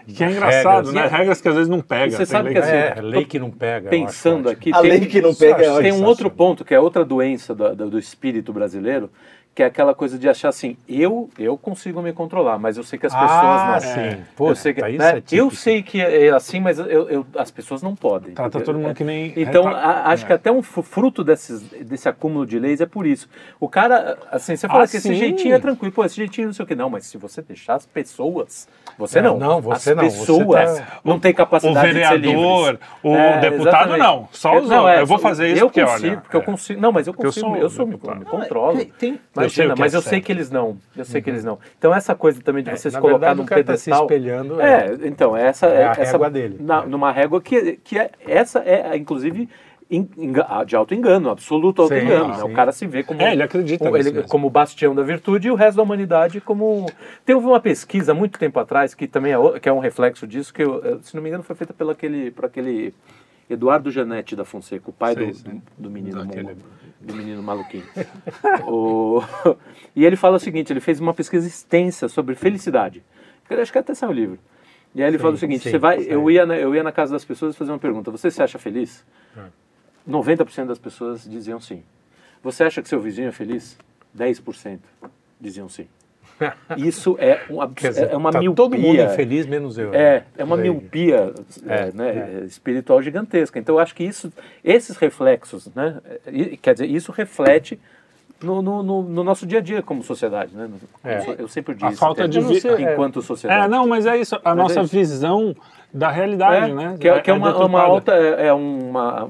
Que é engraçado, Regras. né? Regras que às vezes não pega. Você Tem sabe lei que assim, É, lei que não pega. eu Pensando acho aqui, A tem, lei que não pega é Tem um outro ponto que é outra doença do, do, do espírito brasileiro, que é aquela coisa de achar assim, eu eu consigo me controlar, mas eu sei que as pessoas Ah, não. sim. eu Puta, sei que, né, é eu sei que é assim, mas eu, eu- as pessoas não podem. Trata todo mundo que nem. Então, acho é. que até um fruto desses, desse acúmulo de leis é por isso. O cara, assim, você fala Ah, que esse sim. jeitinho é tranquilo, pô, esse jeitinho não sei o que. Não, mas se você deixar as pessoas, você É, não. não, você as não, pessoas tá- não têm O capacidade de ser vereador, livres. o É, deputado, exatamente. não. Só os outros. Eu vou fazer isso eu porque, consigo, olha, porque eu é. consigo. Não, mas eu Porque eu consigo, sou eu sou, me, me controlo. Tem- tem- Eu Imagina, que mas é eu sei certo. que eles não. Eu sei que eles não. Então essa coisa também de você se na colocar verdade, num cara tá se pedestal. espelhando, É, então, essa É é, a essa, régua dele. na- numa régua que, que é, essa é, inclusive, enga- de auto-engano, absoluto auto-engano. né? sim. O cara se vê como, É, ele acredita como, ele- como bastião da virtude e o resto da humanidade como... Tem uma pesquisa muito tempo atrás, que também é, que é um reflexo disso, que, eu- se não me engano, foi feita pelo aquele, por aquele Eduardo Janete da Fonseca, o pai Sei, do, sei. do menino Daquele- mongo, do menino maluquinho. O- E ele fala o seguinte, ele fez uma pesquisa extensa sobre felicidade. Eu acho que até saiu o livro. E aí ele fala o seguinte, sim, você vai, sim. eu ia, na, eu ia na casa das pessoas e fazer uma pergunta, você se acha feliz? É. 90% das pessoas diziam sim. Você acha que seu vizinho é feliz? 10% diziam sim. Isso é, um abs- Quer dizer, é uma tá miopia. todo mundo infeliz, menos eu. É, é uma miopia é, É, né, espiritual gigantesca. Então, eu acho que isso, esses reflexos, né, quer dizer, isso reflete no, no, no- no nosso dia a dia como sociedade. Né? É. Eu, eu sempre A disse, falta de até, vi- é. enquanto sociedade. É, não, mas é isso. A Mas nossa é isso. visão da realidade, É, né? Que é, que é uma, uma alta, é, é uma,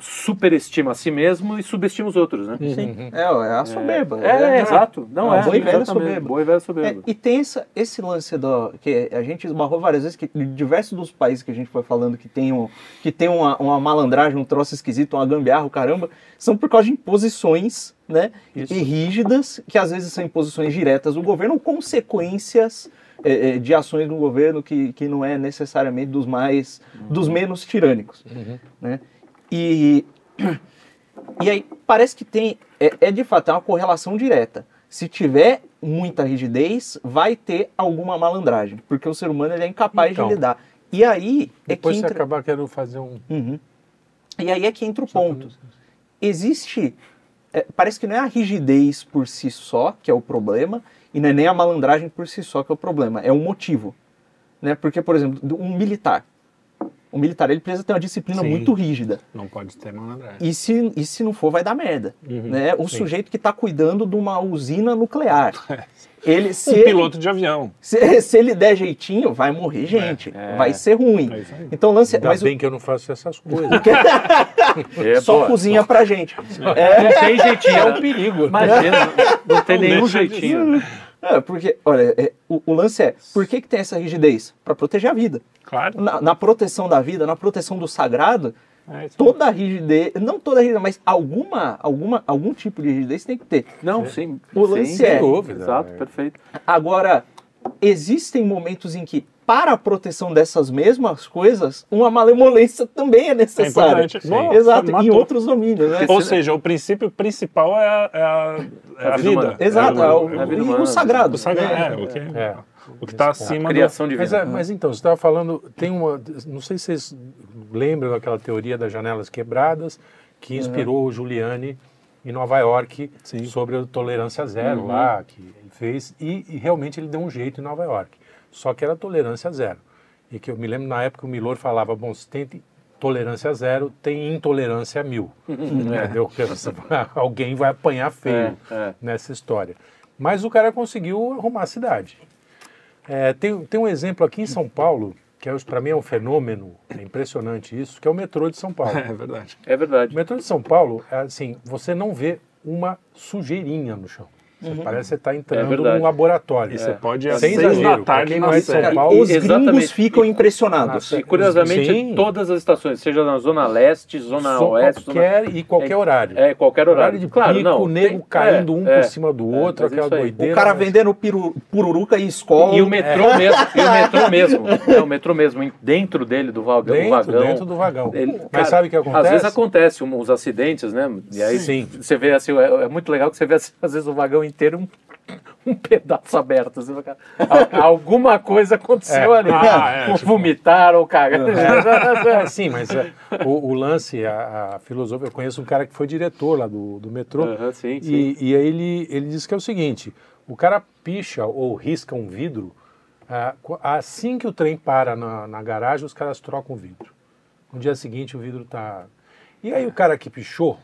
superestima a si mesmo e subestima os outros, né? Sim. É, é a soberba. É, exato. Não É é. uma boa e velha exatamente. soberba. Boa e velha É, soberba. e tem essa, esse lance do, que a gente esbarrou várias vezes, que diversos dos países que a gente foi falando que tem, um, que tem uma, uma malandragem, um troço esquisito, uma gambiarra, o caramba, são por causa de imposições né, Isso. e rígidas, que às vezes são imposições diretas do governo ou consequências é, é, de ações do governo que, que não é necessariamente dos mais dos menos tirânicos. Né? E, e aí parece que tem, é, é de fato é uma correlação direta. Se tiver muita rigidez, vai ter alguma malandragem, porque o ser humano é incapaz Então. de lidar. E aí é que entra... acabar querendo fazer um. Uhum. E aí é que entra o ponto. Existe. é, parece que não é a rigidez por si só que é o problema, e não é nem a malandragem por si só que é o problema, é o motivo. Né? Porque, por exemplo, um militar. O militar ele precisa ter uma disciplina Sim. muito rígida. Não pode ter malandragem. E se, e se não for, vai dar merda. Uhum. Né? O Sim. sujeito que está cuidando de uma usina nuclear. Ele, se Um ele- piloto de avião. se, se ele der jeitinho, vai morrer gente. É. Vai ser ruim. É. Então o lance é. Ainda Mas o- bem que eu não faço essas coisas. É, só boa. cozinha pra gente. É, não tem jeitinho. É né? um perigo. Imagina, não, não tem Não nenhum jeitinho. É, porque, olha, é, o, o lance é, por que, que tem essa rigidez? Para proteger a vida. Claro. Na, na proteção da vida, na proteção do sagrado, É toda a rigidez, não toda a rigidez, mas alguma, alguma, algum tipo de rigidez tem que ter. Não, sim. O lance sem é- dúvida. Exato, perfeito. Agora, existem momentos em que, para a proteção dessas mesmas coisas, uma malemolência também é necessária. importante, sim. Exato, em Matou. outros domínios, né? Ou seja, o princípio principal é a, é a, é A a vida vida. Exato, é é o, o, a vida e humana. o sagrado. o sagrado. né? É, o que É. o que está acima do... Criação de Mas, vida. é, mas então, você estava falando, tem uma. Não sei se vocês lembram daquela teoria das janelas quebradas que inspirou o Giuliani em Nova York Sim. sobre a tolerância zero lá, que ele fez, e, e realmente ele deu um jeito em Nova York. Só que era tolerância zero. E que eu me lembro na época o Milor falava, bom, se tem tolerância zero, tem intolerância mil. Você- Alguém vai apanhar feio É, é. nessa história. Mas o cara conseguiu arrumar a cidade. É, tem, tem um exemplo aqui em São Paulo, que é, para mim é um fenômeno, é impressionante isso, que é o metrô de São Paulo. É verdade. É verdade. O metrô de São Paulo, é assim, você não vê uma sujeirinha no chão. Você parece que você está entrando verdade. num laboratório. E você pode ir às Sem seis exagero, da tarde na é São. Paulo, Os gringos Exatamente. ficam impressionados. E curiosamente, Sim. todas as estações, seja na Zona Leste, Zona Só Oeste, qualquer zona... e qualquer É- horário. É, qualquer horário. de claro, pico, não. o nego tem- caindo é, um é, por cima do é, outro, aquela doideira. O cara mas- vendendo piru, pururuca e escola. E o metrô mesmo, e o metrô mesmo, é, o metrô mesmo, dentro dele, do vagão, Dentro, vagão. dentro do vagão. Ele- Mas cara, sabe o que acontece? Às vezes acontece uns acidentes, né? E aí Sim. você vê assim, é, é muito legal que você vê assim, às vezes o vagão inteiro um, um pedaço aberto. Al- alguma coisa aconteceu É. ali. Ah, é, ou tipo- vomitaram, ou cagaram. É, sim, mas é, o, o lance, a, a filosofia, eu conheço um cara que foi diretor lá do, do metrô, sim, sim. e, e aí ele, ele diz que é o seguinte, o cara picha ou risca um vidro, assim que o trem para na, na garagem, os caras trocam o vidro. No dia seguinte o vidro tá... E aí o cara que pichou,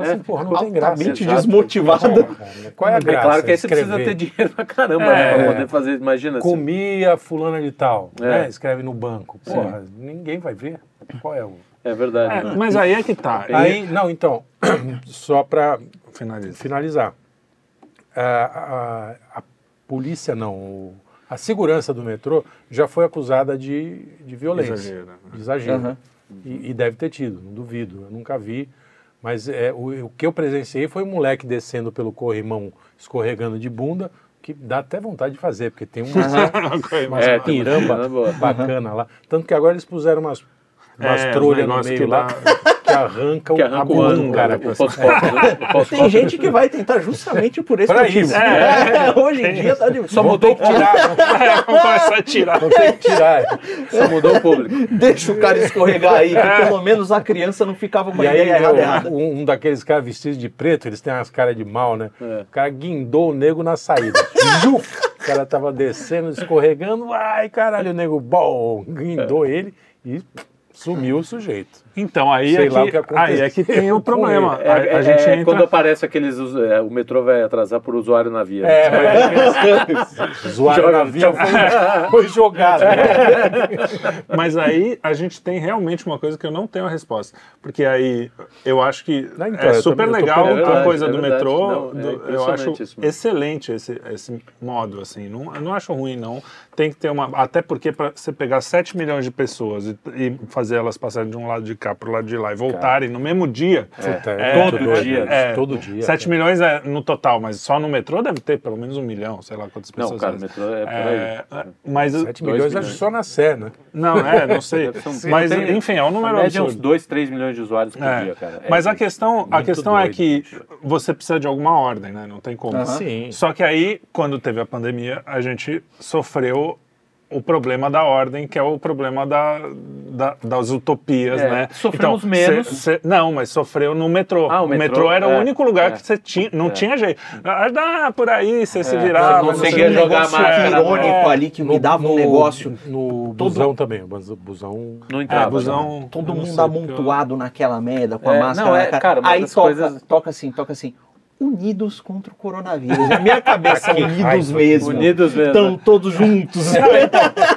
fala É, assim, porra, não tem graça. altamente exato. desmotivado. Porra, Qual é a É graça? claro que aí você escrever? precisa ter dinheiro pra caramba, É. né? Pra poder fazer, imagina. assim, Comia fulana de tal, É. né? Escreve no banco. Porra, ninguém vai ver. Qual é o... É verdade. É, mas aí é que tá. Aí, não, então, só para Finaliza. finalizar. A, a- a polícia, não, a segurança do metrô já foi acusada de, de violência. Exagero, né? De exagero. Aham. E, e deve ter tido, não duvido. Eu nunca vi. Mas é, o, o que eu presenciei foi um moleque descendo pelo corrimão, escorregando de bunda, que dá até vontade de fazer, porque tem umas, umas É, tem piramba uma bacana lá. Tanto que agora eles puseram umas, umas É, trolhas no meio que lá que arrancam Que arranca o ano, cara. cara. O né? O pós-cópio. Tem gente que vai tentar justamente por esse Pra motivo. isso. É, hoje em dia tá de... Só mudou o público. É, vamos começar a tirar. Não tem que tirar. Só mudou o público. Deixa o cara escorregar aí, que pelo menos a criança não ficava com a E ideia errada, um, um daqueles caras vestidos de preto, eles têm umas caras de mal, né? É. O cara guindou o nego na saída. Juf! o cara tava descendo, escorregando. Ai, caralho, o nego, bom, guindou ele e Sumiu o sujeito. Então, aí Sei é, lá que, que aí é que tem o problema. É, a, a é- gente é entra... quando aparece aqueles. é, o metrô vai atrasar por usuário na via. É, mas zoaram Joga- na via foi, foi jogado. Mas aí a gente tem realmente uma coisa que eu não tenho a resposta. Porque aí eu acho que Não, então, é super também- legal a coisa é do verdade. metrô. Não, é do- eu acho excelente esse, esse modo, assim. Não, eu não acho ruim, não. Tem que ter uma. Até porque para você pegar 7 milhões de pessoas e, e fazer elas passarem de um lado de cá para o lado de lá e voltarem no mesmo dia. É, é todo dia, né? Todo dia. 7 milhões é no total, mas só no metrô deve ter pelo menos um milhão, sei lá quantas Não, pessoas. cara, o fazem. metrô é por aí. É, mas 7 Dois milhões milhões. acho só na Sé, né? não, é, não sei. Um- mas tem- enfim, é um número média é uns absurdo. 2, 3 milhões de usuários por É, dia, cara. É Mas a questão, a questão é doido, que bicho. você precisa de alguma ordem, né? Não tem como. Sim. Só que aí, quando teve a pandemia, a gente sofreu o problema da ordem, que é o problema da, da- das utopias, É, né? sofremos Então, menos. cê- cê- não, mas sofreu no metrô. Ah, o o metrô, metrô, era é, o único lugar é. que você tinha, não tinha jeito. Ah, dá por aí, você se É, virava. você não conseguia jogar negócio máscara, irônico é. ali que me dava um negócio. No todo- busão também. Busão. Não É, entrava. busão, Todo eu não mundo porque eu- amontoado naquela merda, com a É, máscara não, é, cara. cara, Aí toca, coisas- toca assim, toca assim. Unidos contra o coronavírus. Na minha cabeça, Que unidos raiva. mesmo. Unidos mesmo. Estão todos juntos.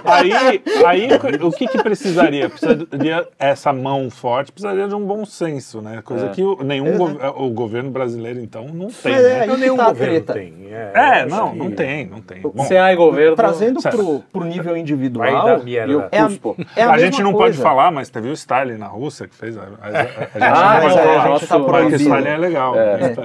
Aí, aí o que, que precisaria? Precisaria essa mão forte, precisaria de um bom senso, né? Coisa É. que o, nenhum É, gov- o governo brasileiro, então, não tem. É, né? que nenhum tá governo treta. tem. É, É, eu não, não tem, não tem. Bom, CA e governo. Trazendo pro, pro nível individual. Vai dar merda. E o É a, é a, a gente não coisa. pode falar, mas teve o Stalin na Rússia que fez. A, a- a- a gente Ah, não pode é, falar. a gente tá Nosso- Porque o proibido. Stalin é legal. É. né?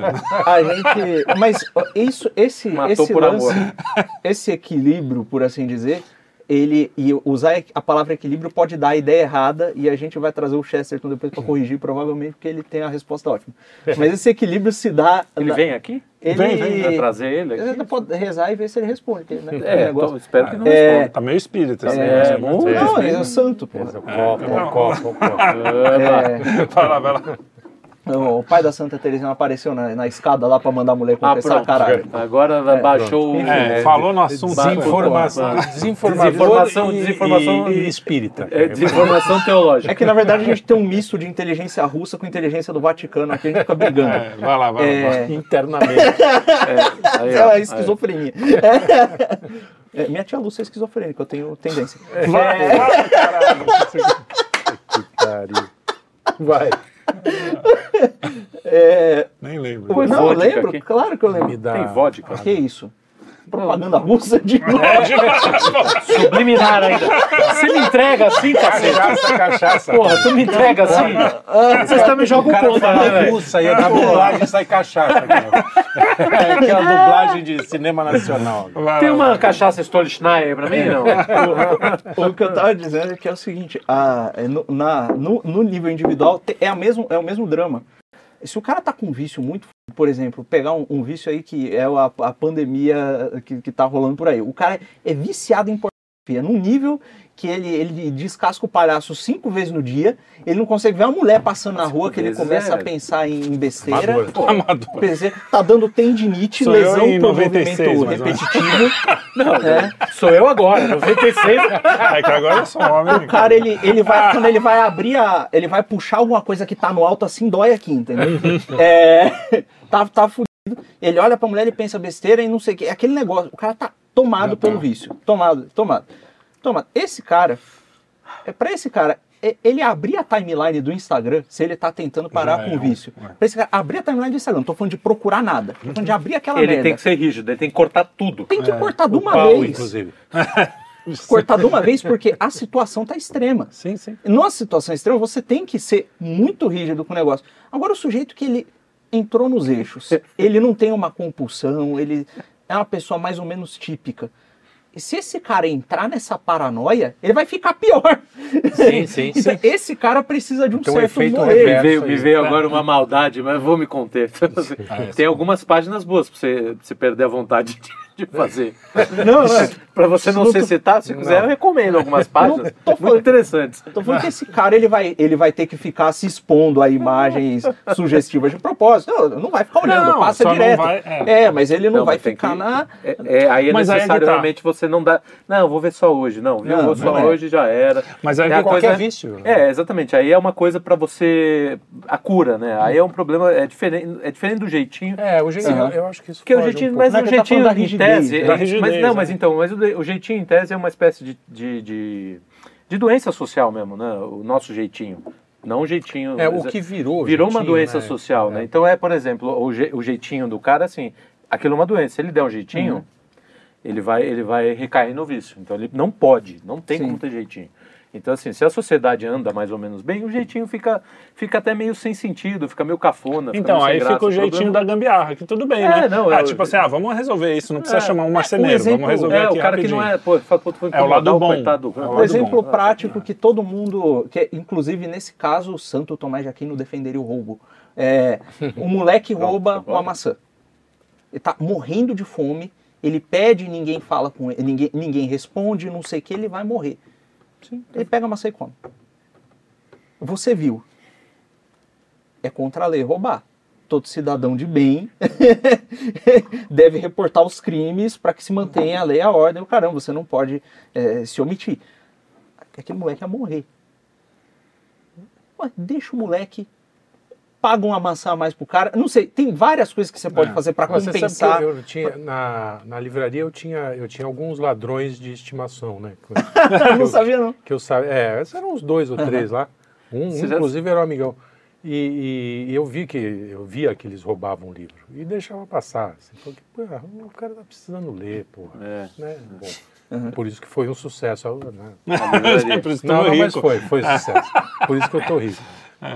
A gente, mas isso, esse, Matou esse por lance, amor. esse equilíbrio, por assim dizer, ele e usar a palavra equilíbrio pode dar a ideia errada e a gente vai trazer o Chesterton depois para corrigir, provavelmente porque ele tem a resposta ótima. Mas esse equilíbrio se dá. Ele na- vem aqui? Ele, Vem, vem, Vai trazer ele aqui? pode rezar e ver se ele responde. que, Né, É, negócio. então, espero que não É, responda. Tá meio espírita. esse É, negócio, muito. né? Não, ele é santo, pô. Copo, copo, copo. É, Vai lá, vai lá. O pai da Santa Teresinha apareceu na, na escada lá para mandar a mulher Ah, confessar, pronto. caralho. Agora baixou o... É, falou no assunto. Desinformação. Desinformação, Desinformação, e, desinformação- e, e espírita. É, desinformação teológica. É que na verdade a gente tem um misto de inteligência russa com inteligência do Vaticano, aqui a gente fica brigando. É, vai lá, vai lá. vai. É, Internamente. Aí, é ó, aí. esquizofrenia. É, minha tia Lúcia é esquizofrênica, eu tenho tendência. Vai, É, vai, caralho. Que pariu. Vai, é, Nem lembro. Não, eu vodka lembro, aqui. claro que eu me lembro. dá. Tem vodka? Que isso? Propaganda russa de novo. Subliminar ainda. Você me entrega assim, cacete? Cachaça, cachaça. Porra, tu me entrega assim? Vocês também jogam contra, né, velho? russa e a dublagem sai cachaça. cara. É aquela dublagem de cinema nacional. Tem uma cachaça Stolichnaya aí pra mim, não? O que eu tava dizendo é que é o seguinte, a, é no, na- no, no nível individual te- é, a mesmo, é o mesmo drama. Se o cara tá com um vício muito, por exemplo, pegar um, um vício aí que é a, a pandemia que, que tá rolando por aí. O cara é viciado em pornografia, num nível que ele, ele descasca o palhaço cinco vezes no dia, ele não consegue ver uma mulher passando na rua que ele começa é a pensar em, besteira. Amador. Pô, Amador. quer dizer, tá dando tendinite, Sou lesão por 96, movimento repetitivo. Não, É. sou eu agora, 96. É que agora eu sou homem. O cara, ele, ele vai, quando ele vai abrir a. Ele vai puxar alguma coisa que tá no alto assim, dói aqui, entendeu? É, tá, tá fudido. Ele olha pra mulher e pensa besteira e não sei o que. É aquele negócio. O cara tá tomado Já tá. pelo vício. Tomado, tomado. Tomado. Esse cara, é pra esse cara, é- ele abrir a timeline do Instagram, se ele tá tentando parar Já com é o vício. é. Pra esse cara abrir a timeline do Instagram, não tô falando de procurar nada. Tô falando de abrir aquela Ele merda. tem que ser rígido, ele tem que cortar tudo. Tem que cortar de uma Pau, vez. inclusive. Cortar de uma vez porque a situação tá extrema. Sim, sim. Numa situação extrema, você tem que ser muito rígido com o negócio. Agora, o sujeito que ele entrou nos eixos, ele não tem uma compulsão, ele é uma pessoa mais ou menos típica. E se esse cara entrar nessa paranoia, ele vai ficar pior. Sim, sim, Então, esse cara precisa de um um certo efeito molejo. Me veio, me veio agora uma maldade, mas vou me conter. Ah, é, Tem algumas páginas boas pra você, pra você perder a vontade de de fazer. Não, não. Pra você não, ser citado, se quiser, eu recomendo algumas páginas muito interessantes. Tô falando que esse cara ele vai, ele vai ter que ficar se expondo a imagens sugestivas de propósito. Não, não vai ficar olhando, Não, passa não direto. vai- é. é. mas ele não, Não, vai ficar que- na. É, é, aí é Mas aí é tá. necessariamente você não dá. Não, eu vou ver só hoje. Não, viu? Não, vou só não é. hoje já era. Mas aí É Qualquer coisa- vício. É, exatamente. Aí é uma coisa pra você. A cura, né? Aí é um problema. É diferente, é diferente do jeitinho. É, o jeitinho, Aham. eu acho que isso Porque o um jeitinho, pouco. mas Não, é o tá jeitinho tese. né? É- mas não, é. mas então, mas o, o jeitinho em tese é uma espécie de, de, de, de doença social mesmo, né? O nosso jeitinho. Não o jeitinho. É, o que virou. virou uma jeitinho, doença né? social, né? Então é, por exemplo, o, je- o jeitinho do cara, assim, aquilo é uma doença. Se ele der um jeitinho, Uhum. ele, vai, ele vai recair no vício. Então ele não pode, não tem Sim. como ter jeitinho. Então, assim, se a sociedade anda mais ou menos bem, o jeitinho fica, fica até meio sem sentido, fica meio cafona. fica Então, meio sem aí graça. fica o jeitinho problema- da gambiarra, que tudo bem, É, né? não, ah, é- tipo assim, ah, vamos resolver isso, não precisa É, chamar um um marceneiro, exemplo- vamos resolver É, aqui o cara que rapidinho. não é. Pô, fala, pô, É o lado bom. coitado do- É o Um lado exemplo bom. prático que todo mundo, que é, inclusive nesse caso, o Santo Tomé de Aquino defenderia o roubo. É, o moleque rouba uma maçã. Ele tá morrendo de fome, ele pede, ninguém fala com ele, ninguém, ninguém responde, não sei o que, ele vai morrer. Ele pega a maçã. Você viu. É contra a lei roubar. Todo cidadão de bem deve reportar os crimes para que se mantenha a lei e a ordem. O caramba, você não pode eh, se omitir. Aquele moleque ia morrer. Ué, deixa o moleque, paga uma maçã a mais pro cara. Não sei, tem várias coisas que você pode É. fazer para compensar. sabe que eu, eu tinha, na, na livraria eu tinha, eu tinha alguns ladrões de estimação, né? Eu não sabia, não. que eu sabia. É, esses eram uns dois ou três lá. Um, um, já- inclusive, era um amigão. E, e- e eu vi que eu via que eles roubavam o livro e deixava passar. Assim, porque, pô, o cara tá precisando ler, porra. É. Né? Bom, Por isso que foi um sucesso. Né? Não, não, mas foi, foi sucesso. Por isso que eu tô rico.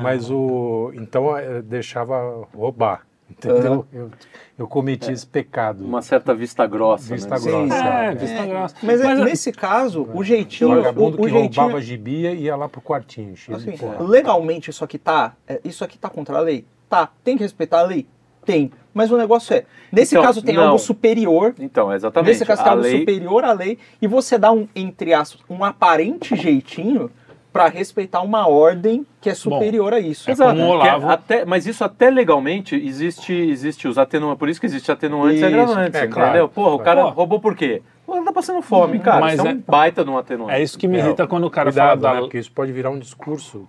Mas o. Então eh, deixava roubar. Entendeu? Eu, eu cometi esse pecado. Uma certa vista grossa. Vista né? grossa. É, É. vista grossa. Mas, é- Mas, nesse caso, o Tinha jeitinho. O, vagabundo o que jeitinho roubava gibia e ia lá pro quartinho. Assim, legalmente isso aqui tá, é, isso aqui tá contra a lei? Tá. Tem que respeitar a lei? Tem. Mas o negócio é, nesse Então, caso tem não. algo superior, Então, exatamente. nesse caso tem a algo lei, superior à lei, e você dá um, entre aspas, um aparente jeitinho para respeitar uma ordem que é superior a isso. É Exato, como o porque Olavo. até, mas isso até legalmente existe, existe os atenuantes. Por isso que existe atenuantes e Isso, agravantes, é, entendeu? claro. Porra, o cara Pô. roubou por quê? Ele tá passando fome, cara. Mas isso é, é- um baita de um atenuante. é isso que me irrita quando o cara Cuidado, fala né? da... Porque isso pode virar um discurso,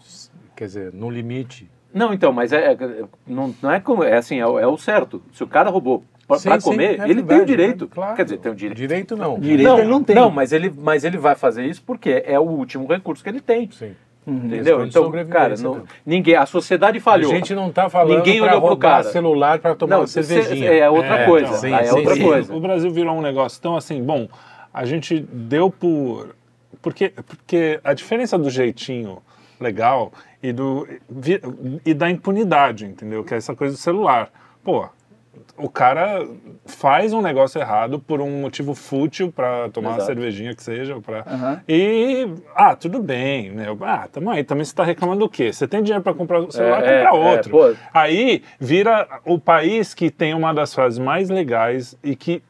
quer dizer, no limite. Não, então, mas é, é- não, não é como. É assim, é, é o certo. Se o cara roubou Sim, pra sim, comer, é ele tem verdade, o direito. né? Claro. Quer dizer, tem o direito. Direito não. Direito não, ele não tem. Não, mas ele, mas ele vai fazer isso porque é o último recurso que ele tem. Sim. Entendeu? Então, cara, não- também. ninguém, a sociedade A falhou. gente não tá falando Ninguém olhou pro roubar cara. celular para tomar Não, uma cervejinha. é outra É, coisa. então, sim, é sim, outra sim. coisa. O Brasil virou um negócio. Então, assim, bom, a gente deu por. Porque, porque a diferença do jeitinho legal e, do, e da impunidade, entendeu? Que é essa coisa do celular. Pô, o cara faz um negócio errado por um motivo fútil para tomar uma Exato. cervejinha que seja. Pra, Aham. E, ah, tudo bem, né? Ah, tamo aí. Também você tá reclamando do quê? Você tem dinheiro para comprar o celular, É, compra é, outro. pô. Aí vira o país que tem uma das frases mais legais e que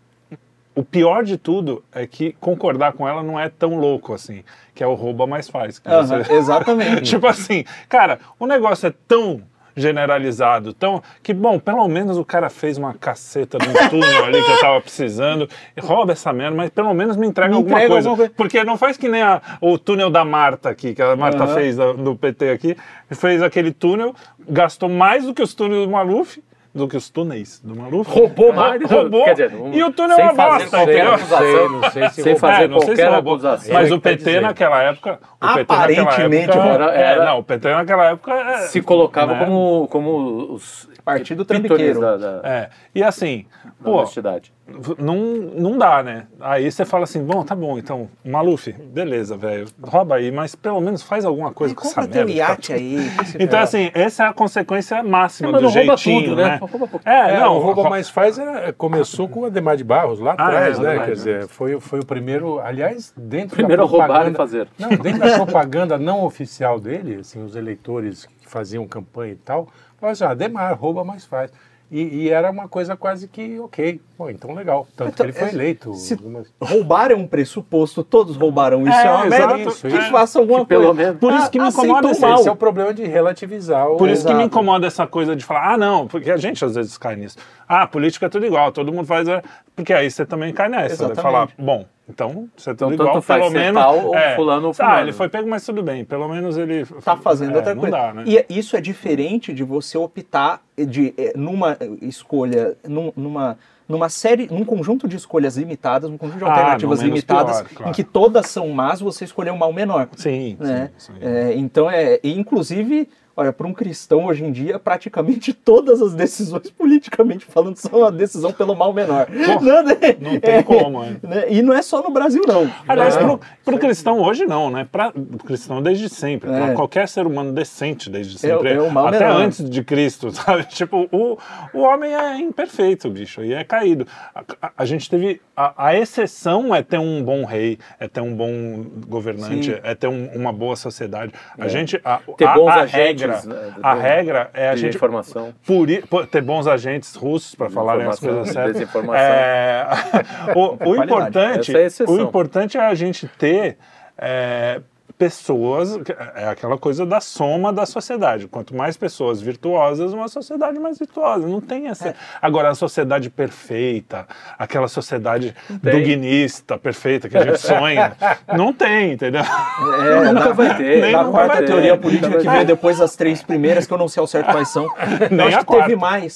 o pior de tudo é que concordar com ela não é tão louco assim, que é o rouba mais faz. Aham, você- exatamente. tipo assim, cara, o negócio é tão generalizado, tão que bom, pelo menos o cara fez uma caceta de um túnel ali que eu tava precisando, e rouba essa merda, mas pelo menos me entrega Me alguma entrega coisa, alguma coisa. porque não faz que nem a- o túnel da Marta aqui, que a Marta Aham. fez do PT aqui, fez aquele túnel, gastou mais do que os túneis do Maluf, do que os túneis do Maluf. Roubou mais. Roubou. Quer dizer, não- e o túnel é sem uma fazer bosta, entendeu? Sei, não sei se Sem fazer É, não sei se qualquer acusação. Mas o PT naquela época. O PT Aparentemente, naquela época, era- é, não, o PT naquela época. é- Se colocava né? como, como os Partido trambiqueiro. da, da, É. E assim, pô, honestidade. não, não dá, né? Aí você fala assim, bom, tá bom, então, Maluf, beleza, velho, rouba aí, mas pelo menos faz alguma coisa com essa merda. iate aí. que se Então, assim, essa é a consequência máxima É, mas do não rouba jeitinho, tudo, né? né? Rouba pouco. É, É, não, o Rouba rou- Mais Faz era- começou com o Ademar de Barros lá Ah, atrás, é, né? verdade. Quer dizer, foi, foi o primeiro, aliás, dentro Primeiro da roubar propaganda... e fazer. Não, dentro da propaganda não oficial dele, assim, os eleitores que faziam campanha e tal, falavam assim, ah, Ademar, Rouba Mais Faz. E, e era uma coisa quase que ok. Pô, então legal. Tanto Então, que ele foi é, eleito. se- algumas- Roubar é um pressuposto, todos roubarão. Isso é, É, uma merda. exato, Que é. faça alguma Que pelo coisa. menos- Por isso que me aceitou incomoda esse- mal. Esse é o problema de relativizar o. Por isso que me Exato. incomoda essa coisa de falar, ah, não, porque a gente às vezes cai nisso. Ah, política é tudo igual, todo mundo faz. é, Porque aí você também cai nessa. De Exatamente. falar, bom, então você é tudo Então, igual, pelo menos. tal ou fulano ou Ah, fulano. ele foi pego, mas tudo bem. Pelo menos ele. tá fazendo é, outra coisa. Dá, né? E isso é diferente de você optar de eh, numa escolha, num- numa numa série, num conjunto de escolhas limitadas, um conjunto de Ah, alternativas limitadas, pior, claro. em que todas são más, você escolheu o mal menor. Sim, né? sim, sim. É, então é, e inclusive, olha, para um cristão hoje em dia, praticamente todas as decisões politicamente falando são a decisão pelo mal menor. não, né? Não tem como, é. né? E não é só no Brasil não. Aliás, É. pro, pro cristão hoje não, né? Pra, pro cristão desde sempre. É. Pra qualquer ser humano decente desde sempre. é o mal até menor. antes de Cristo, sabe? Tipo, o, o homem é imperfeito, bicho, e é caído. A, a- a gente teve. A, a exceção é ter um bom rei, é ter um bom governante, Sim. é ter um- uma boa sociedade. A gente. A, Ter a, bons a agentes, regra, né, a de- regra é a gente. informação. Por, ter bons agentes russos para falarem as coisas certas. É, o, o importante, é a o importante é a gente ter é, pessoas, é aquela coisa da soma da sociedade. Quanto mais pessoas virtuosas, uma sociedade mais virtuosa. Não tem É. essa. Agora, a sociedade perfeita, aquela sociedade duguinista perfeita que a gente sonha, não tem, entendeu? É, Nunca na- vai ter. Nem Na nunca quarta vai ter. teoria política que ter. veio depois das três primeiras, que eu não sei ao certo quais são. Nem acho a que teve quarta. mais.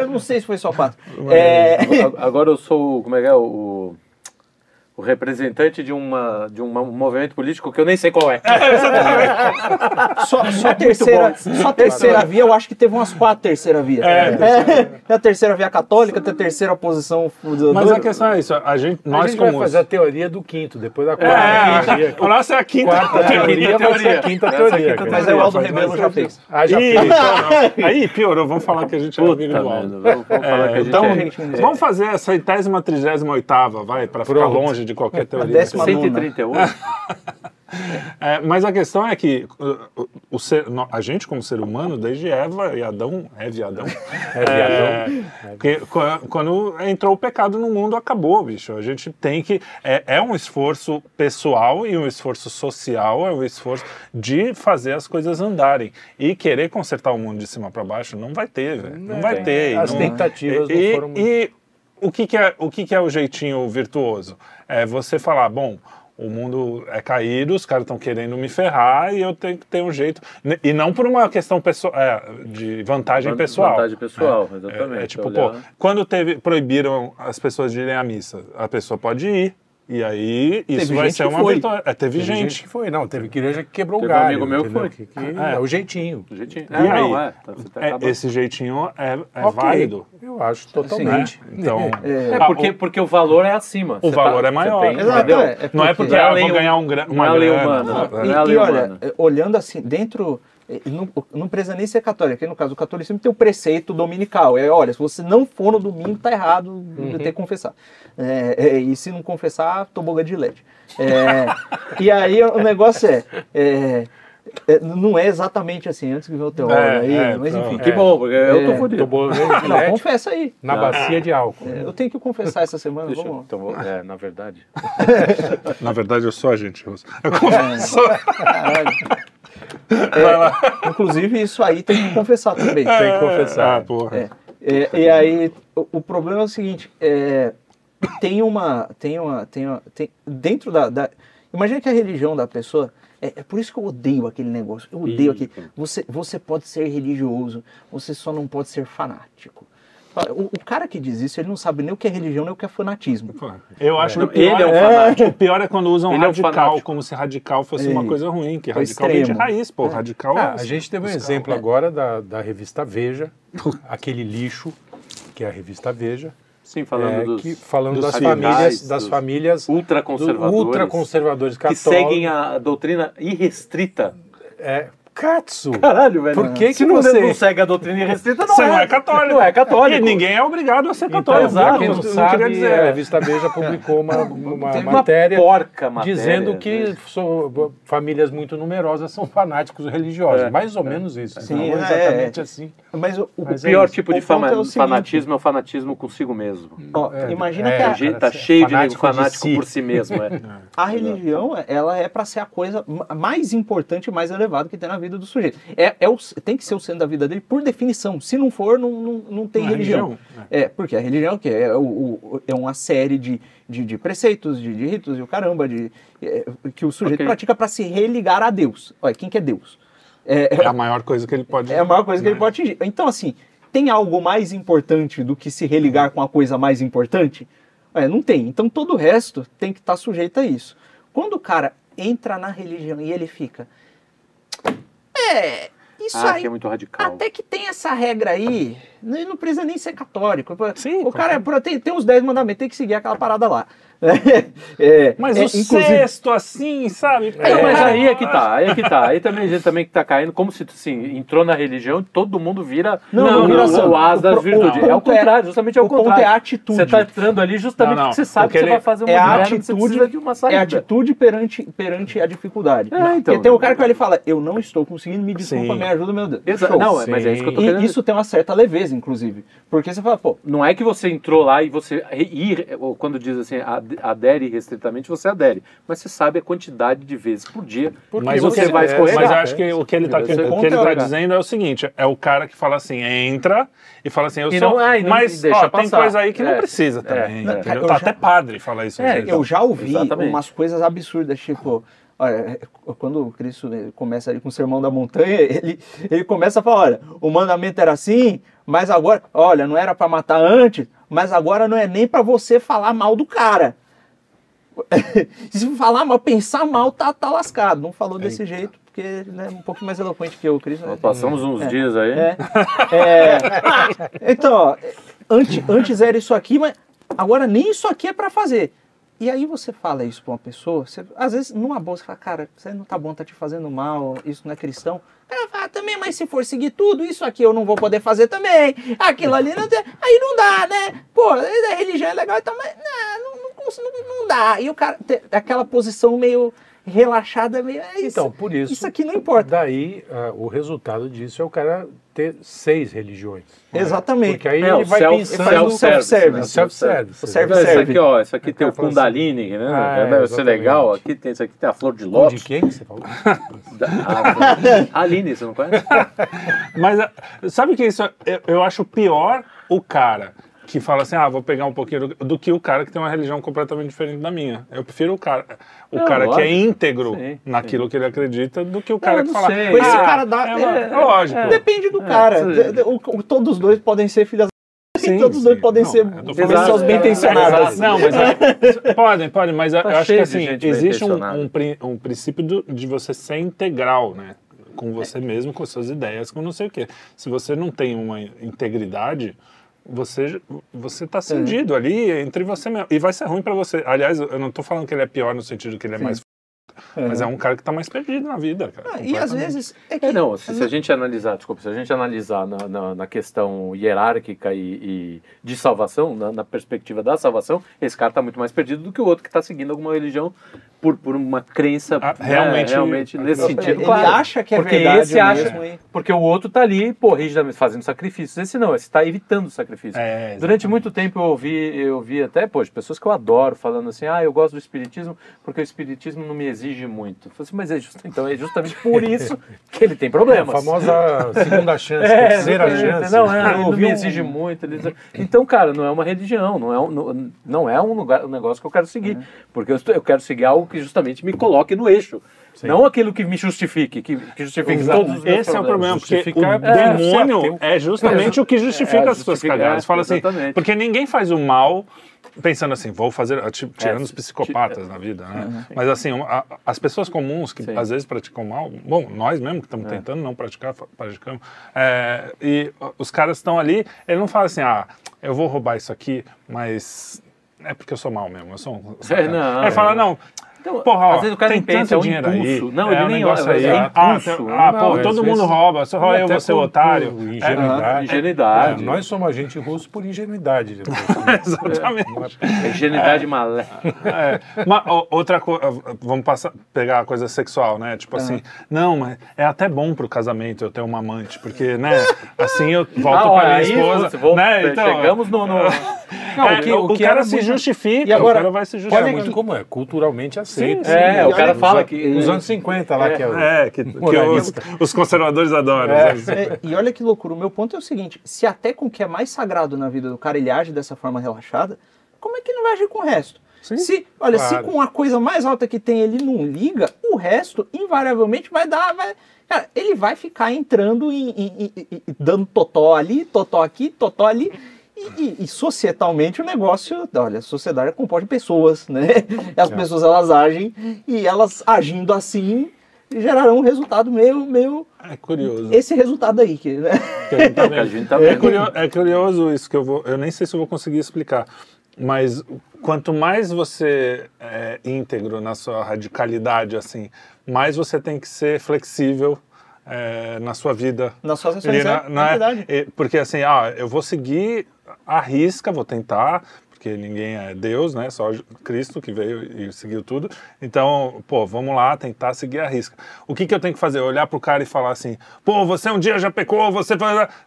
eu não sei se foi só quatro. É, Agora eu sou, como é que é, o, o representante de, uma, de um movimento político que eu nem sei qual é. só, só a terceira, só a terceira via, eu acho que teve umas quatro terceira via. É, É, a terceira via católica, tem a terceira posição. do- Mas a questão é isso, a gente, A nós gente vai como. fazer a teoria do quinto, depois da quarta É, teoria. o nosso é a quinta, Quarta teoria vai ser a quinta teoria. quinta. Mas aí o Aldo Rebelo já fez. Ah, já fez. então. Aí piorou, vamos falar que a gente é amigo do Aldo. vamos, falar que a gente então, é. gente- vamos fazer a centésima, trigésima oitava, vai, para ficar longe de qualquer teoria. décima- 138. É, mas a questão é que uh, o, o ser- a gente, como ser humano, desde Eva e Adão, Eva e Adão, é, que qu- quando entrou o pecado no mundo, acabou, bicho. A gente tem que. É, é um esforço pessoal e um esforço social, é um esforço de fazer as coisas andarem. E querer consertar o mundo de cima para baixo não vai ter, velho. Não, vai ter. e As não- tentativas não e, foram muito- e o que, que é o que, que é o jeitinho virtuoso? É você falar, bom, o mundo é caído, os caras estão querendo me ferrar e eu tenho que ter um jeito. E não por uma questão pessoal, é, de vantagem Van- pessoal. vantagem pessoal, É, exatamente. É, é tipo, Olhar- pô, quando teve, proibiram as pessoas de irem à missa, a pessoa pode ir. E aí isso Teve vai ser que uma foi. vitória. É, teve, Teve gente. gente. que foi, não, teve igreja que quebrou Teve o um galho. amigo meu que foi. Que- É. é o jeitinho. Do jeitinho. E É, aí? não, é. Você tá É, esse jeitinho é, é Ok, válido. Eu acho totalmente. Então, É. É ah, porque, o- porque o valor é acima. O Você valor tá- é maior. tem, entendeu? não é porque- é ah, eu vou ganhar um não uma é a lei grana. humana. E, Não a e lei olha, olhando assim, dentro. Não, não precisa nem ser católico, aí no caso do catolicismo tem o preceito dominical. É, olha, se você não for no domingo, tá errado Uhum. de ter que confessar. É, é, e se não confessar, tobogã de LED. É, e aí o negócio é, é, é, Não é exatamente assim, antes que venha o teólogo É, aí, é, mas não, enfim. Que bom, porque eu tô É. fodido. Não, confessa aí. na bacia de álcool. É, Eu tenho que confessar essa semana, Deixa vamos eu, então, é, na verdade. Na verdade, eu sou agente russo. Eu confesso. Caralho. É, inclusive, isso aí tem que confessar também. Tem que confessar. Ah, porra. É, é, e aí, o, o problema é o seguinte, é, tem uma, tem uma, tem uma, tem, dentro da, da, imagina que a religião da pessoa, é, é por isso que eu odeio aquele negócio, eu odeio aquele, você, você pode ser religioso, você só não pode ser fanático. O, o cara que diz isso, ele não sabe nem o que é religião, nem o que é fanatismo. Eu acho Não, que o pior, ele é um é, fanático. o pior é quando usam Ele é um radical, fanático. como se radical fosse É. uma coisa ruim, que É radical vem de extremo. raiz, pô. Radical Ah, é- a gente teve um exemplo é. agora da, da revista Veja, aquele lixo que é a revista Veja, Sim, falando é, dos que, falando dos das radicais, famílias, das dos famílias ultraconservadores ultraconservadores que católicos. seguem a doutrina irrestrita é, Katsu. Caralho, velho. Por que Se que não, você- não segue a doutrina restrita, não Você é. não é católico. Não é católico. E ninguém é obrigado a ser Então, católico. pra quem Eu não queria sabe, dizer. a revista Veja publicou uma, uma matéria porca matéria, dizendo que né? famílias muito numerosas são fanáticos religiosos. É. Mais ou menos isso. Sim, não é, exatamente é. assim. Mas o, o Mas O pior tipo de fama- é o fanatismo é o fanatismo consigo mesmo. É, imagina é, que a, Tá, cara, tá cheio de nego fanático si. por si mesmo, é. a religião, ela é para ser a coisa ma- mais importante e mais elevada que tem na vida do sujeito. É, é o, tem que ser o centro da vida dele por definição. Se não for, não, não, não tem Não é religião. religião, É, porque a religião é o quê? É, o- o- é uma série de, de, de preceitos, de, de ritos e o caramba, de, é, que o sujeito Ok. pratica para se religar a Deus. Olha, quem que é Deus? É, É a maior coisa que ele pode é a maior coisa que né? ele pode atingir. Então, assim, tem algo mais importante do que se religar com a coisa mais importante? É, não tem. Então, todo o resto tem que estar sujeito a isso. Quando o cara entra na religião e ele fica. É, isso Ah, aí. que é muito radical. Até que tem essa regra aí, ele não precisa nem ser católico. Sim, o cara é, tem, tem os 10 mandamentos, tem que seguir aquela parada lá. É, Mas é, o inclusive- sexto, assim, sabe? Não, mas É. aí é que tá, aí é que tá. Aí também a gente também que tá caindo, como se assim, entrou na religião e todo mundo vira Não, não, não vira não, santo. o as das virtudes. É o ponto é- contrário, justamente é o, o ponto contrário. é a atitude. Você tá entrando ali justamente Não, não, porque você sabe porque que você vai fazer uma é a atitude, de uma é saída. a atitude perante, perante a dificuldade. É, então. Porque tem o cara que vai ali e fala, eu não estou conseguindo, me desculpa, Sim. me ajuda, meu Deus. Exa- Show. Não, mas é isso que eu tô querendo E isso tem uma certa leveza, inclusive. Porque você fala, pô, Não é que você entrou lá e você ir, quando diz assim, ad- adere restritamente, você adere. Mas você sabe a quantidade de vezes por dia Porque Mas, você o que, vai escorregar. mas eu acho que o que ele está que ele tá dizendo é o seguinte: é o cara que fala assim, entra e fala assim, eu E sou. não- ah, não- mas deixa ó, tem coisa aí que não É, precisa é, também. é. Tá já- até padre fala isso. É, eu já ouvi Exatamente. umas coisas absurdas, tipo, olha, quando o Cristo né, começa ali com o Sermão da Montanha, ele, ele começa a falar, olha, o mandamento era assim, mas agora, olha, não era para matar antes, mas agora não é nem para você falar mal do cara. Se falar mal, pensar mal, tá, tá lascado. Não falou desse jeito, porque ele é um pouco mais eloquente que eu, o Cristo. Nós passamos uns É. dias aí. É. É. Então, ó, antes, antes era isso aqui, mas agora nem isso aqui é pra fazer. E aí você fala isso pra uma pessoa, você- às vezes numa boa você fala, cara, isso aí não tá bom, tá te fazendo mal, isso não é cristão. Ela fala, "Ah, também, mas se for seguir tudo, isso aqui eu não vou poder fazer também. Aquilo ali não tem. Aí não dá, né? Pô, a religião é legal e tal, mas não, não, não, não- dá. E o cara aquela posição meio relaxada, meio. É isso, Então, por isso. Isso aqui não importa. Daí, ah, o resultado disso é o cara ter seis religiões. Exatamente. Porque aí É, ele vai self- pensando self-service, self-service. né? Self-service. O self- Esse serve. aqui, ó, esse aqui tem o fala assim, Kundalini, né? ah, Deve ser exatamente. legal. Aqui tem, esse aqui tem a flor de lótus. de quem que você falou? Da- a- Aline, você não conhece? Mas ah, sabe que isso eu, eu acho pior o cara que fala assim, ah, vou pegar um pouquinho do, do que o cara que tem uma religião completamente diferente da minha. Eu prefiro o cara, o Não, cara que é lógico. íntegro Sim, naquilo que ele acredita do que o cara eu que não fala. sei. Esse "Ah, cara dá- é uma- é- lógico. Depende do cara. sim. De- de- o- o- todos os dois podem ser filhas Sim, todos os dois sim. podem Não, ser eu pessoas bem intencionadas. Não, mas é- podem, podem, mas eu Tá acho que assim, existe um, um, um princípio do- de você ser integral, né? Com você mesmo, com suas ideias, com não sei o quê. Se você não tem uma integridade, você você tá cindido ali entre você mesmo. E vai ser ruim pra você. Aliás, eu não tô falando que ele é pior no sentido que ele é mais. Mas é um cara que tá mais perdido na vida, cara. Ah, e às vezes é que É, não, se, se a gente analisar, desculpa, se a gente analisar na, na, na questão hierárquica e, e de salvação, na, na perspectiva da salvação, esse cara está muito mais perdido do que o outro que está seguindo alguma religião por, por uma crença Ah, né, realmente- realmente nesse ele sentido. ele claro. acha que é porque verdade esse acha, mesmo. porque o outro tá ali, pô, rigidamente fazendo sacrifícios. Esse não, esse está evitando o sacrifício. É, Durante muito tempo eu ouvi, eu ouvi até, pô, de pessoas que eu adoro falando assim, ah, eu gosto do espiritismo porque o espiritismo não me exige muito. Eu falei assim, mas é just, então é justamente por isso que ele tem A problemas. famosa segunda chance, É, terceira chance. Não, é, Eu não me um- exige muito. ele Então, cara, não é uma religião, não é um, não, não é um, lugar, um negócio que eu quero seguir. Porque eu, estou- eu quero seguir algo que justamente me coloque no eixo. Não aquilo que me justifique, que, que justifique Exato. todos os meus Esse é o problemas. problema, porque o Justificar- é, demônio é justamente o que justifica É, as suas cagadas. é, Fala assim, porque ninguém faz o mal pensando assim, vou fazer, tipo, tirando É, os psicopatas na vida, né? Uhum. Mas assim, a- as pessoas comuns que Sim. às vezes praticam mal, bom, nós mesmo que estamos É. tentando não praticar, praticamos, é, e os caras estão ali, ele não fala assim, ah, eu vou roubar isso aqui, mas é porque eu sou mal mesmo, eu sou um... sacana. não, ele fala, é. não, Então, Porra, ó, às vezes o cara tem pensa, tanto é um dinheiro impulso. aí. Não, é ele um nem negócio olha, aí. é ah, impulso. tem- né? ah, Não, pô, todo mundo rouba, só eu Até vou ser por- otário. por Ingenuidade. Ingenuidade. É, nós somos agente russo por ingenuidade. Exatamente. É- É ingenuidade malé. É, mas, ó, outra coisa, vamos passar, pegar a coisa sexual, né? Tipo assim, não, mas é até bom pro casamento eu ter uma amante, porque, né? Assim eu volto Ah, com a olha, minha esposa. né? Então, chegamos no... no... Não, é, o que- o, o que cara se justifica, E agora, o cara vai se É, justificar. muito como é, culturalmente aceito. sim. É, o cara fala que... Nos anos 50 lá, que é o... É, que, que os, os conservadores adoram. É. É, e olha que loucura, o meu ponto é o seguinte: se até com o que é mais sagrado na vida do cara ele age dessa forma relaxada, como é que ele não vai agir com o resto? Se, olha, Claro. se com a coisa mais alta que tem ele não liga, o resto invariavelmente vai dar. Vai, cara, ele vai ficar entrando e dando totó ali, totó aqui, totó ali. E, e- e societalmente o negócio, olha, a sociedade é composta de pessoas, né? As pessoas elas agem e elas agindo assim gerarão um resultado meio, meio É curioso. esse resultado aí, que, né? que a gente tá a vendo. gente tá É, vendo. curio- é curioso isso que eu vou. Eu nem sei se eu vou conseguir explicar. Mas quanto mais você é íntegro na sua radicalidade, assim, mais você tem que ser flexível é, na sua vida. nas suas ações, Ele é, na- é é- verdade. é, porque assim, ah, eu vou seguir a risca, vou tentar, porque ninguém é Deus, né? Só Cristo que veio e seguiu tudo. Então, pô, vamos lá tentar seguir a risca. O que, que eu tenho que fazer? Olhar pro cara e falar assim, pô, você um dia já pecou, você.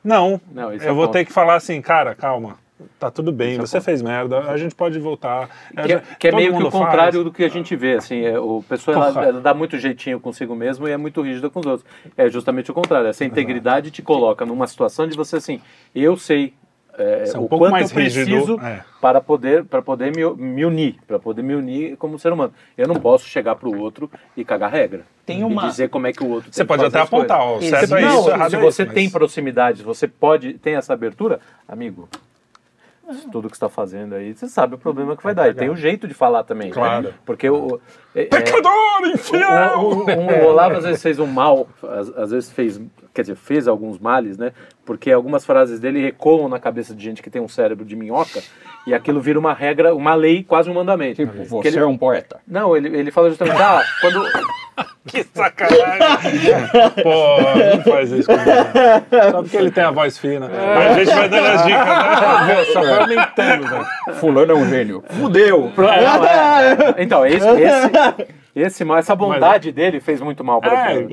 Não, Não, é eu o vou ponto. ter que falar assim, cara, calma. Tá tudo bem, é você fez merda, a gente pode voltar. Que, é- que é Todo meio que o contrário faz. do que a gente vê, assim, é, o pessoa ela, ela dá muito jeitinho consigo mesmo e é muito rígida com os outros. É justamente o contrário, essa integridade te coloca numa situação de você assim, eu sei é, Ser um o pouco quanto mais eu preciso rígido, é. para poder para poder me, me unir, para poder me unir como ser humano. Eu não posso chegar para o outro e cagar regra. Tem e uma- dizer como é que o outro Você tem que pode fazer até apontar, ó, certo é Não, isso, errado se é você isso, tem mas- proximidade, você pode tem essa abertura, amigo. Tudo que está fazendo aí, você sabe o problema que vai dar. E tem o jeito de falar também. né? Claro. Porque o. é- é- Pecador, infiel! o, o, o- o Olavo às vezes fez um mal, às, às vezes fez, quer dizer, fez alguns males, né? Porque algumas frases dele ecoam na cabeça de gente que tem um cérebro de minhoca e aquilo vira uma regra, uma lei, quase um mandamento. Tipo, Que ele- um poeta. Não, ele, ele fala justamente, ah, quando. Que sacanagem! Pô, não faz isso comigo. Só porque ele tem a voz fina. A gente vai dando as dicas, né? Só foi aumentando, velho. Fulano é um gênio. Fudeu! Não, é- então, esse, esse, esse mal, essa bondade dele fez muito mal para É,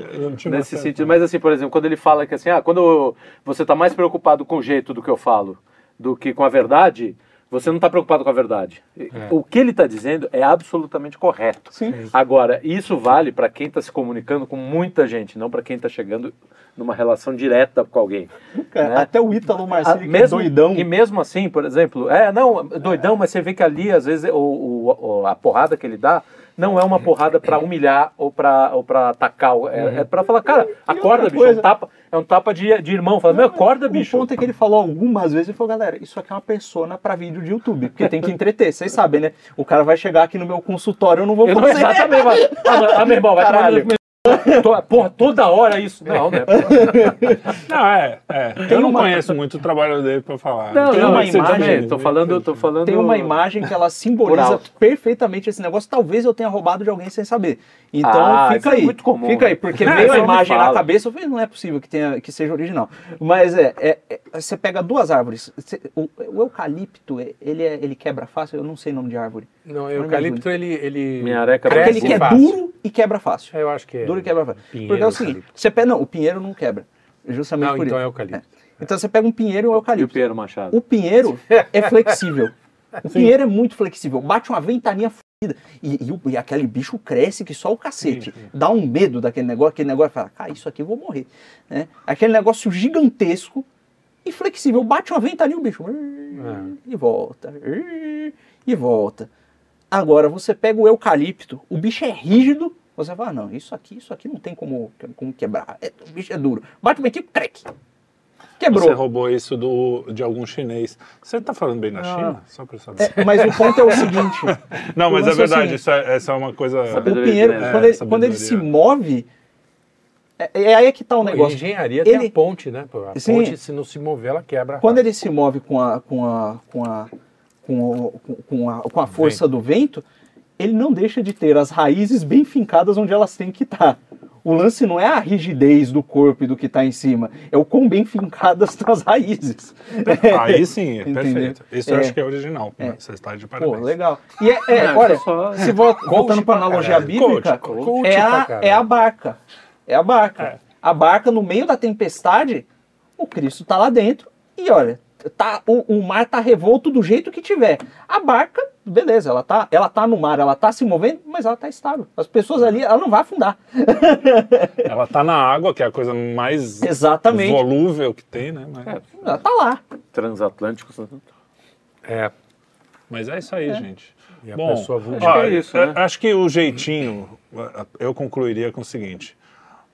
Nesse sentido, mas assim, por exemplo, quando ele fala que assim, ah, quando você está mais preocupado com o jeito do que eu falo do que com a verdade, você não está preocupado com a verdade. O que ele está dizendo é absolutamente correto. Sim. Agora, isso vale para quem está se comunicando com muita gente, não para quem está chegando numa relação direta com alguém. Cara, né? Até o Ítalo Marcelo, que é mesmo, doidão. E mesmo assim, por exemplo, é, não, doidão, mas você vê que ali, às vezes, o, o- o- a porrada que ele dá não é uma porrada pra humilhar ou pra, ou pra atacar. É, é pra falar, cara, acorda, bicho. É um tapa, é um tapa de, de irmão. Fala, meu, acorda, bicho. O ponto é que ele falou algumas vezes, ele falou, galera, isso aqui é uma persona pra vídeo de YouTube, porque tem que entreter, vocês sabem, né? O cara vai chegar aqui no meu consultório, eu não vou Eu não, fazer. exatamente, mas, ah, ah, meu irmão, vai Caralho. To- Porra, toda hora isso. Não, né? Não, é, é. Eu não conheço muito o trabalho dele pra falar. Não, Tem não, uma imagem- também, Tô falando, tô falando. Tem uma imagem que ela simboliza perfeitamente esse negócio. Talvez eu tenha roubado de alguém sem saber. Então Ah, isso fica é aí. muito comum, Fica aí, né? porque É, veio a me imagem na cabeça, eu falei, não é possível que, tenha, que seja original. Mas é, é- é- você pega duas árvores. Você- o, o eucalipto, é- ele, é- ele quebra fácil, eu não sei o nome de árvore. Não, o eucalipto, ele... ele... Minha areca cresce Aquele que é duro e quebra fácil. É, eu acho que é. Duro e quebra fácil. Pinheiro, Porque é o seguinte, eucalipto. você pega, não, o pinheiro não quebra. Justamente Não, por então isso. é eucalipto. Então você pega um pinheiro e um E o eucalipto. Pedro Machado. O pinheiro é flexível. O pinheiro é muito flexível. Bate uma ventania fodida. E, e, e aquele bicho cresce que só o cacete. Dá um medo daquele negócio. Aquele negócio fala, cara, isso aqui eu vou morrer. Né? Aquele negócio gigantesco e flexível. Bate uma ventania o bicho. E volta. E volta. Agora, você pega o eucalipto, o bicho é rígido. Você fala, não, isso aqui, isso aqui não tem como, como quebrar. É, o bicho é duro. Bate um ventinho, crack. Quebrou. Você roubou isso do, de algum chinês. Você tá falando bem da Não. China? Só pra eu saber. É, mas o ponto é o seguinte: Não, mas é é verdade, isso é, essa é uma coisa. o Pinheiro, de- quando, é, ele, quando ele se move, é, é aí que tá o negócio. engenharia tem Ele- a ponte, né? A Sim. ponte, se não se mover, ela quebra. Quando ele se move com a, com a, com a, com, o- com- com a, com a força do vento, ele não deixa de ter as raízes bem fincadas onde elas têm que estar. O lance não é a rigidez do corpo e do que está em cima, é o quão bem fincadas estão as raízes. Aí sim, é perfeito. Isso eu É. acho que é original. Você está de Pô, parabéns. legal. E é, é, É, olha, só- se vo- voltando para pra analogia caralho. bíblica, Coach, coach é, a, é a barca. É a barca. É. A barca, no meio da tempestade, o Cristo tá lá dentro e olha, tá, o, o mar tá revolto do jeito que tiver. A barca, beleza, ela tá, ela tá no mar, ela tá se movendo, mas ela tá estável. As pessoas ali, ela não vai afundar. Ela tá na água, que é a coisa mais Exatamente. volúvel que tem, né? Mas, Ela tá lá. Transatlântico. É. mas é isso aí, gente. E a Bom, pessoa vulgar. Acho que é isso, né? Acho que o jeitinho, eu concluiria com o seguinte.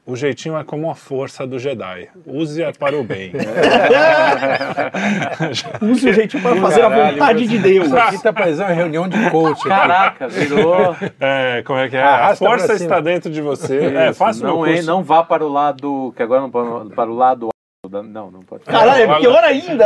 O jeitinho é como a força do Jedi. Use-a para o bem. Use o jeitinho para fazer a Caralho, vontade de Deus. Isso aqui tá parecendo uma reunião de coach. Caraca, virou. É, como é que é? Arrasta a força está dentro de você. É, faça o meu não, é, curso. não vá para o lado. Que agora não. Para o lado. Não, não pode. Caralho, é pior ainda.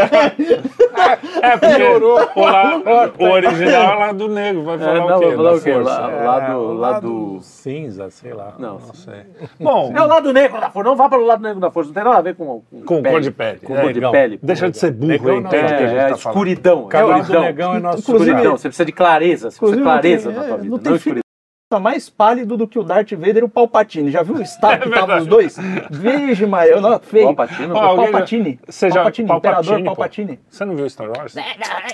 É, porque o, la- o original é lá do negro. Vai falar É, o não, quê? vai falar o quê? força. Lá- É, lado- o lado- cinza, sei lá. Não, Não sei. Bom, É o lado negro da força. Não vá para o lado negro da força. Não tem nada a ver com. com cor de pele. Com É, cor de negão. pele. Deixa de ser burro Negão entende o que a É, gente é tá falando. escuridão. O canal do escuridão. negão é nosso Escuridão. Você precisa de clareza. Você precisa de clareza na tua é, vida. não Não tem escuridão. Tá mais pálido do que o Darth Vader e o Palpatine. Já viu o estado que tava os dois? Vixe, Maria, eu não, feio. Palpatine? Já- Palpatine. Você já- Palpatine, Imperador Palpatine, pô. Palpatine. Você não viu Star Wars?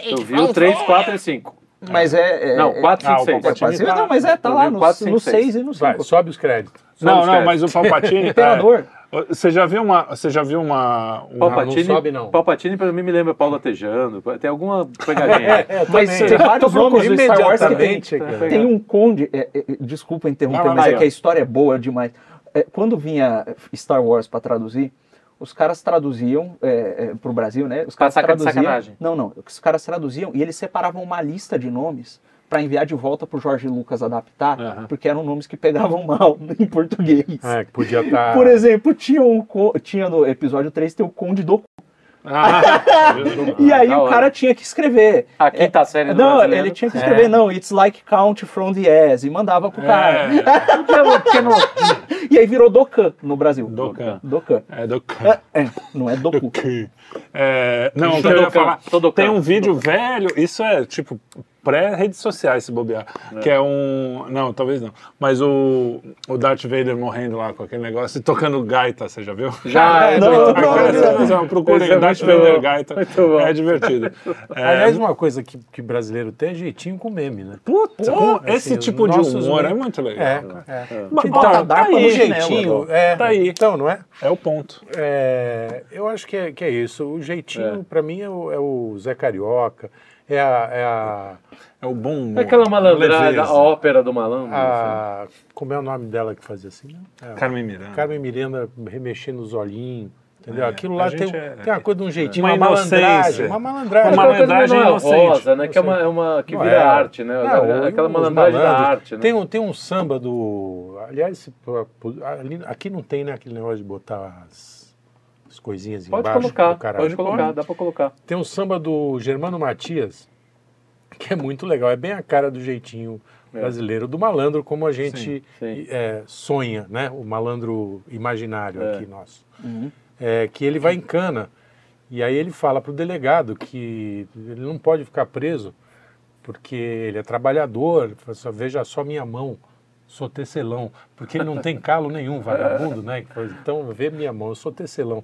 Eu vi o 3, 4 e 5. Mas é... é Não, é- 4, Ah, 5, o 6. é Palpatine tá- Não, mas é, tá lá no, quatro, no cinco, seis. 6 e no Vai, 5. sobe os créditos. Não, os não, créditos. mas o Palpatine. Imperador. é, você já viu uma. Você já viu uma. um- Palpatine, não sobe, não. Palpatine pra mim me lembra Paulo Latejando. Tem alguma pegadinha. aí. Mas também. tem vários nomes do Star Wars que tem. cara. Tem um conde... é, é, desculpa interromper, lá, mas é ó. que a história é boa demais. É, quando vinha Star Wars pra traduzir, os caras traduziam é, é, pro Brasil, né? Os Pra caras saca traduziam. sacanagem. Não, não. Os caras traduziam e eles separavam uma lista de nomes pra enviar de volta pro Jorge Lucas adaptar, Aham. porque eram nomes que pegavam mal em português. É, que podia estar. Por exemplo, tinha, um, tinha no episódio 3 tem o Conde do Ah, E aí da o cara tinha que escrever. A quinta série do Não, brasileiro. ele tinha que escrever, não, it's like count from the ass, e mandava pro cara. Porque não- E aí virou Docan no Brasil. Docan. Docan. É do É, não é Doku. É, não, o que eu ia falar. Tem um vídeo velho, isso é tipo pré-redes sociais, se bobear. Que é um. Não, talvez não. Mas o, o Darth Vader morrendo lá com aquele negócio e tocando gaita, você já viu? Já, é Não, muito não, bom. não, Aquela cena, Procurem Esse é Darth Vader bom. gaita. Muito bom. É divertido. É, Aliás, uma coisa que, que brasileiro tem é jeitinho com meme, né? puta, Pô, esse assim, tipo de humor é muito legal. É, cara. é. Mas, Bota tá, tá no aí, Jeitinho, é. Tá aí. Então, não é? É o ponto. É, eu acho que é, que é isso. O jeitinho, pra mim, é o, é o Zé Carioca, é a, é a, É o bom humor. É aquela malandragem, Leveza. a ópera do malandro. a- Como é o nome dela que fazia assim? né? É, Carmen Miranda. Carmen Miranda remexendo os olhinhos. Entendeu? É, Aquilo lá tem, é- tem uma coisa de um jeitinho, Uma uma, malandragem. Uma malandragem. Uma malandragem é inocente. né? Que é uma, é uma que vira é. arte, né? Não, aquela malandragem da arte, né? Tem um, tem um samba do. Aliás, aqui não tem né, aquele negócio de botar as coisinhas Pode embaixo. colocar, do caralho. pode colocar, dá pra colocar. Tem um samba do Germano Matias, que é muito legal. É bem a cara do jeitinho brasileiro, do malandro, como a gente sim. é, sonha, né? O malandro imaginário É. aqui nosso. É, que ele vai em cana e aí ele fala para o delegado que ele não pode ficar preso porque ele é trabalhador. Ele fala assim, Veja só minha mão, sou tecelão, porque ele não tem calo nenhum, vagabundo, né? Que fala, Então vê minha mão, eu sou tecelão.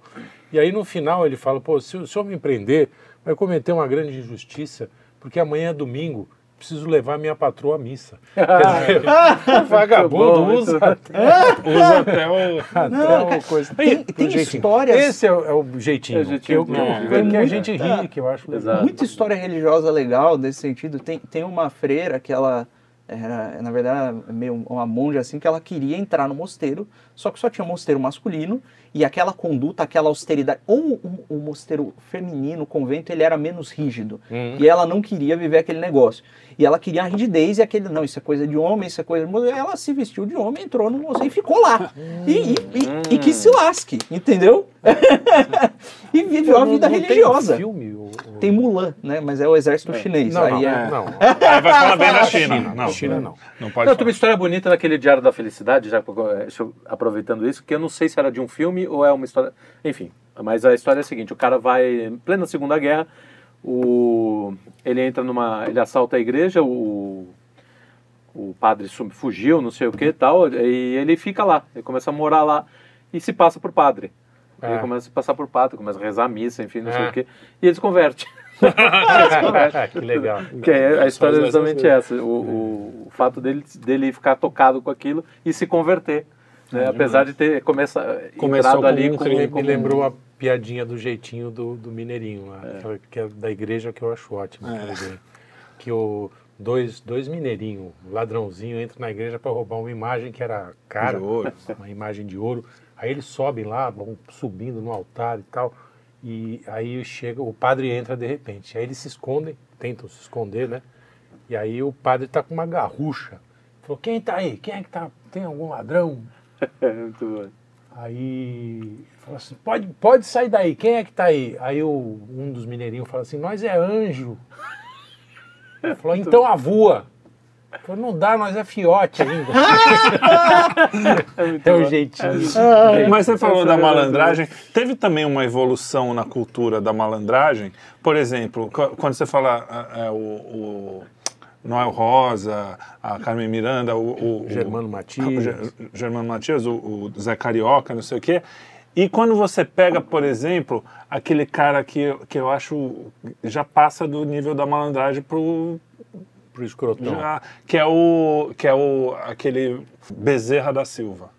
E aí no final ele fala, pô, se o senhor me prender, vai cometer uma grande injustiça, porque amanhã é domingo. Preciso levar minha patroa à missa. Quer dizer, o vagabundo Muito usa bom, até, Usa até o. até o coisa. Tem, tem histórias, Esse é o, é o jeitinho, É o jeitinho que, eu- que, é que a gente ri, que eu acho legal. Muita história religiosa legal nesse sentido. Tem, tem uma freira que ela era, na verdade, era meio uma monja assim, que ela queria entrar no mosteiro, só que só tinha mosteiro masculino, e aquela conduta, aquela austeridade, ou o, o mosteiro feminino, o convento, ele era menos rígido, e ela não queria viver aquele negócio. E ela queria a rigidez e aquele, não, isso é coisa de homem, isso é coisa de mulher. Ela se vestiu de homem, entrou no mosteiro e ficou lá. E, e, e- e que se lasque, entendeu? e viveu a vida não tem religiosa. um filme, o o- Tem Mulan, né? Mas é o exército chinês. Não, Aí não, é... não. Aí vai falar bem da China. Não, China não. Não pode Não, tem uma história bonita naquele Diário da Felicidade, já aproveitando isso, que eu não sei se era de um filme ou é uma história. Enfim, mas a história é a seguinte: o cara vai, em plena Segunda Guerra, o, ele entra numa. ele assalta a igreja, o, o padre sum- fugiu, não sei o que e tal, e ele fica lá, ele começa a morar lá e se passa por padre. Ele É. começa a se passar por padre, começa a rezar a missa, enfim, não sei É. o que, e ele se converte. que legal. Que é, a história é essas essa. O, o, o fato dele, dele ficar tocado com aquilo e se converter. Né? Apesar de ter começa, Começou entrado como ali um com, Me lembrou a piadinha do jeitinho do, do Mineirinho, lá, que é- que é da igreja que eu acho ótimo. aquela ideia. Que o dois, dois mineirinhos, ladrãozinho, entram na igreja para roubar uma imagem que era cara, uma imagem de ouro. Aí eles sobem lá, vão subindo no altar e tal. E aí chega, o padre entra de repente. Aí eles se escondem, tentam se esconder, né? E aí o padre tá com uma garrucha. Falou, quem tá aí? Quem é que tá? Tem algum ladrão? É, muito bom. Aí falou assim, pode, pode sair daí, quem é que tá aí? Aí o, um dos mineirinhos fala assim, nós é anjo. Ele falou, então avua. Ele Falou, não dá, nós é fiote ainda. é o jeitinho. Mas você falou da malandragem. Teve também uma evolução na cultura da malandragem. Por exemplo, qu- quando você fala ah, ah, o, o Noel Rosa, a Carmen Miranda, o, o- Germano Matias. o Ge- Germano Matias, o, o Zé Carioca, não sei o quê. E quando você pega, por exemplo, aquele cara que, eu- que eu acho já passa do nível da malandragem pro, Pro escrotão. já, que é o que é o aquele Bezerra da Silva.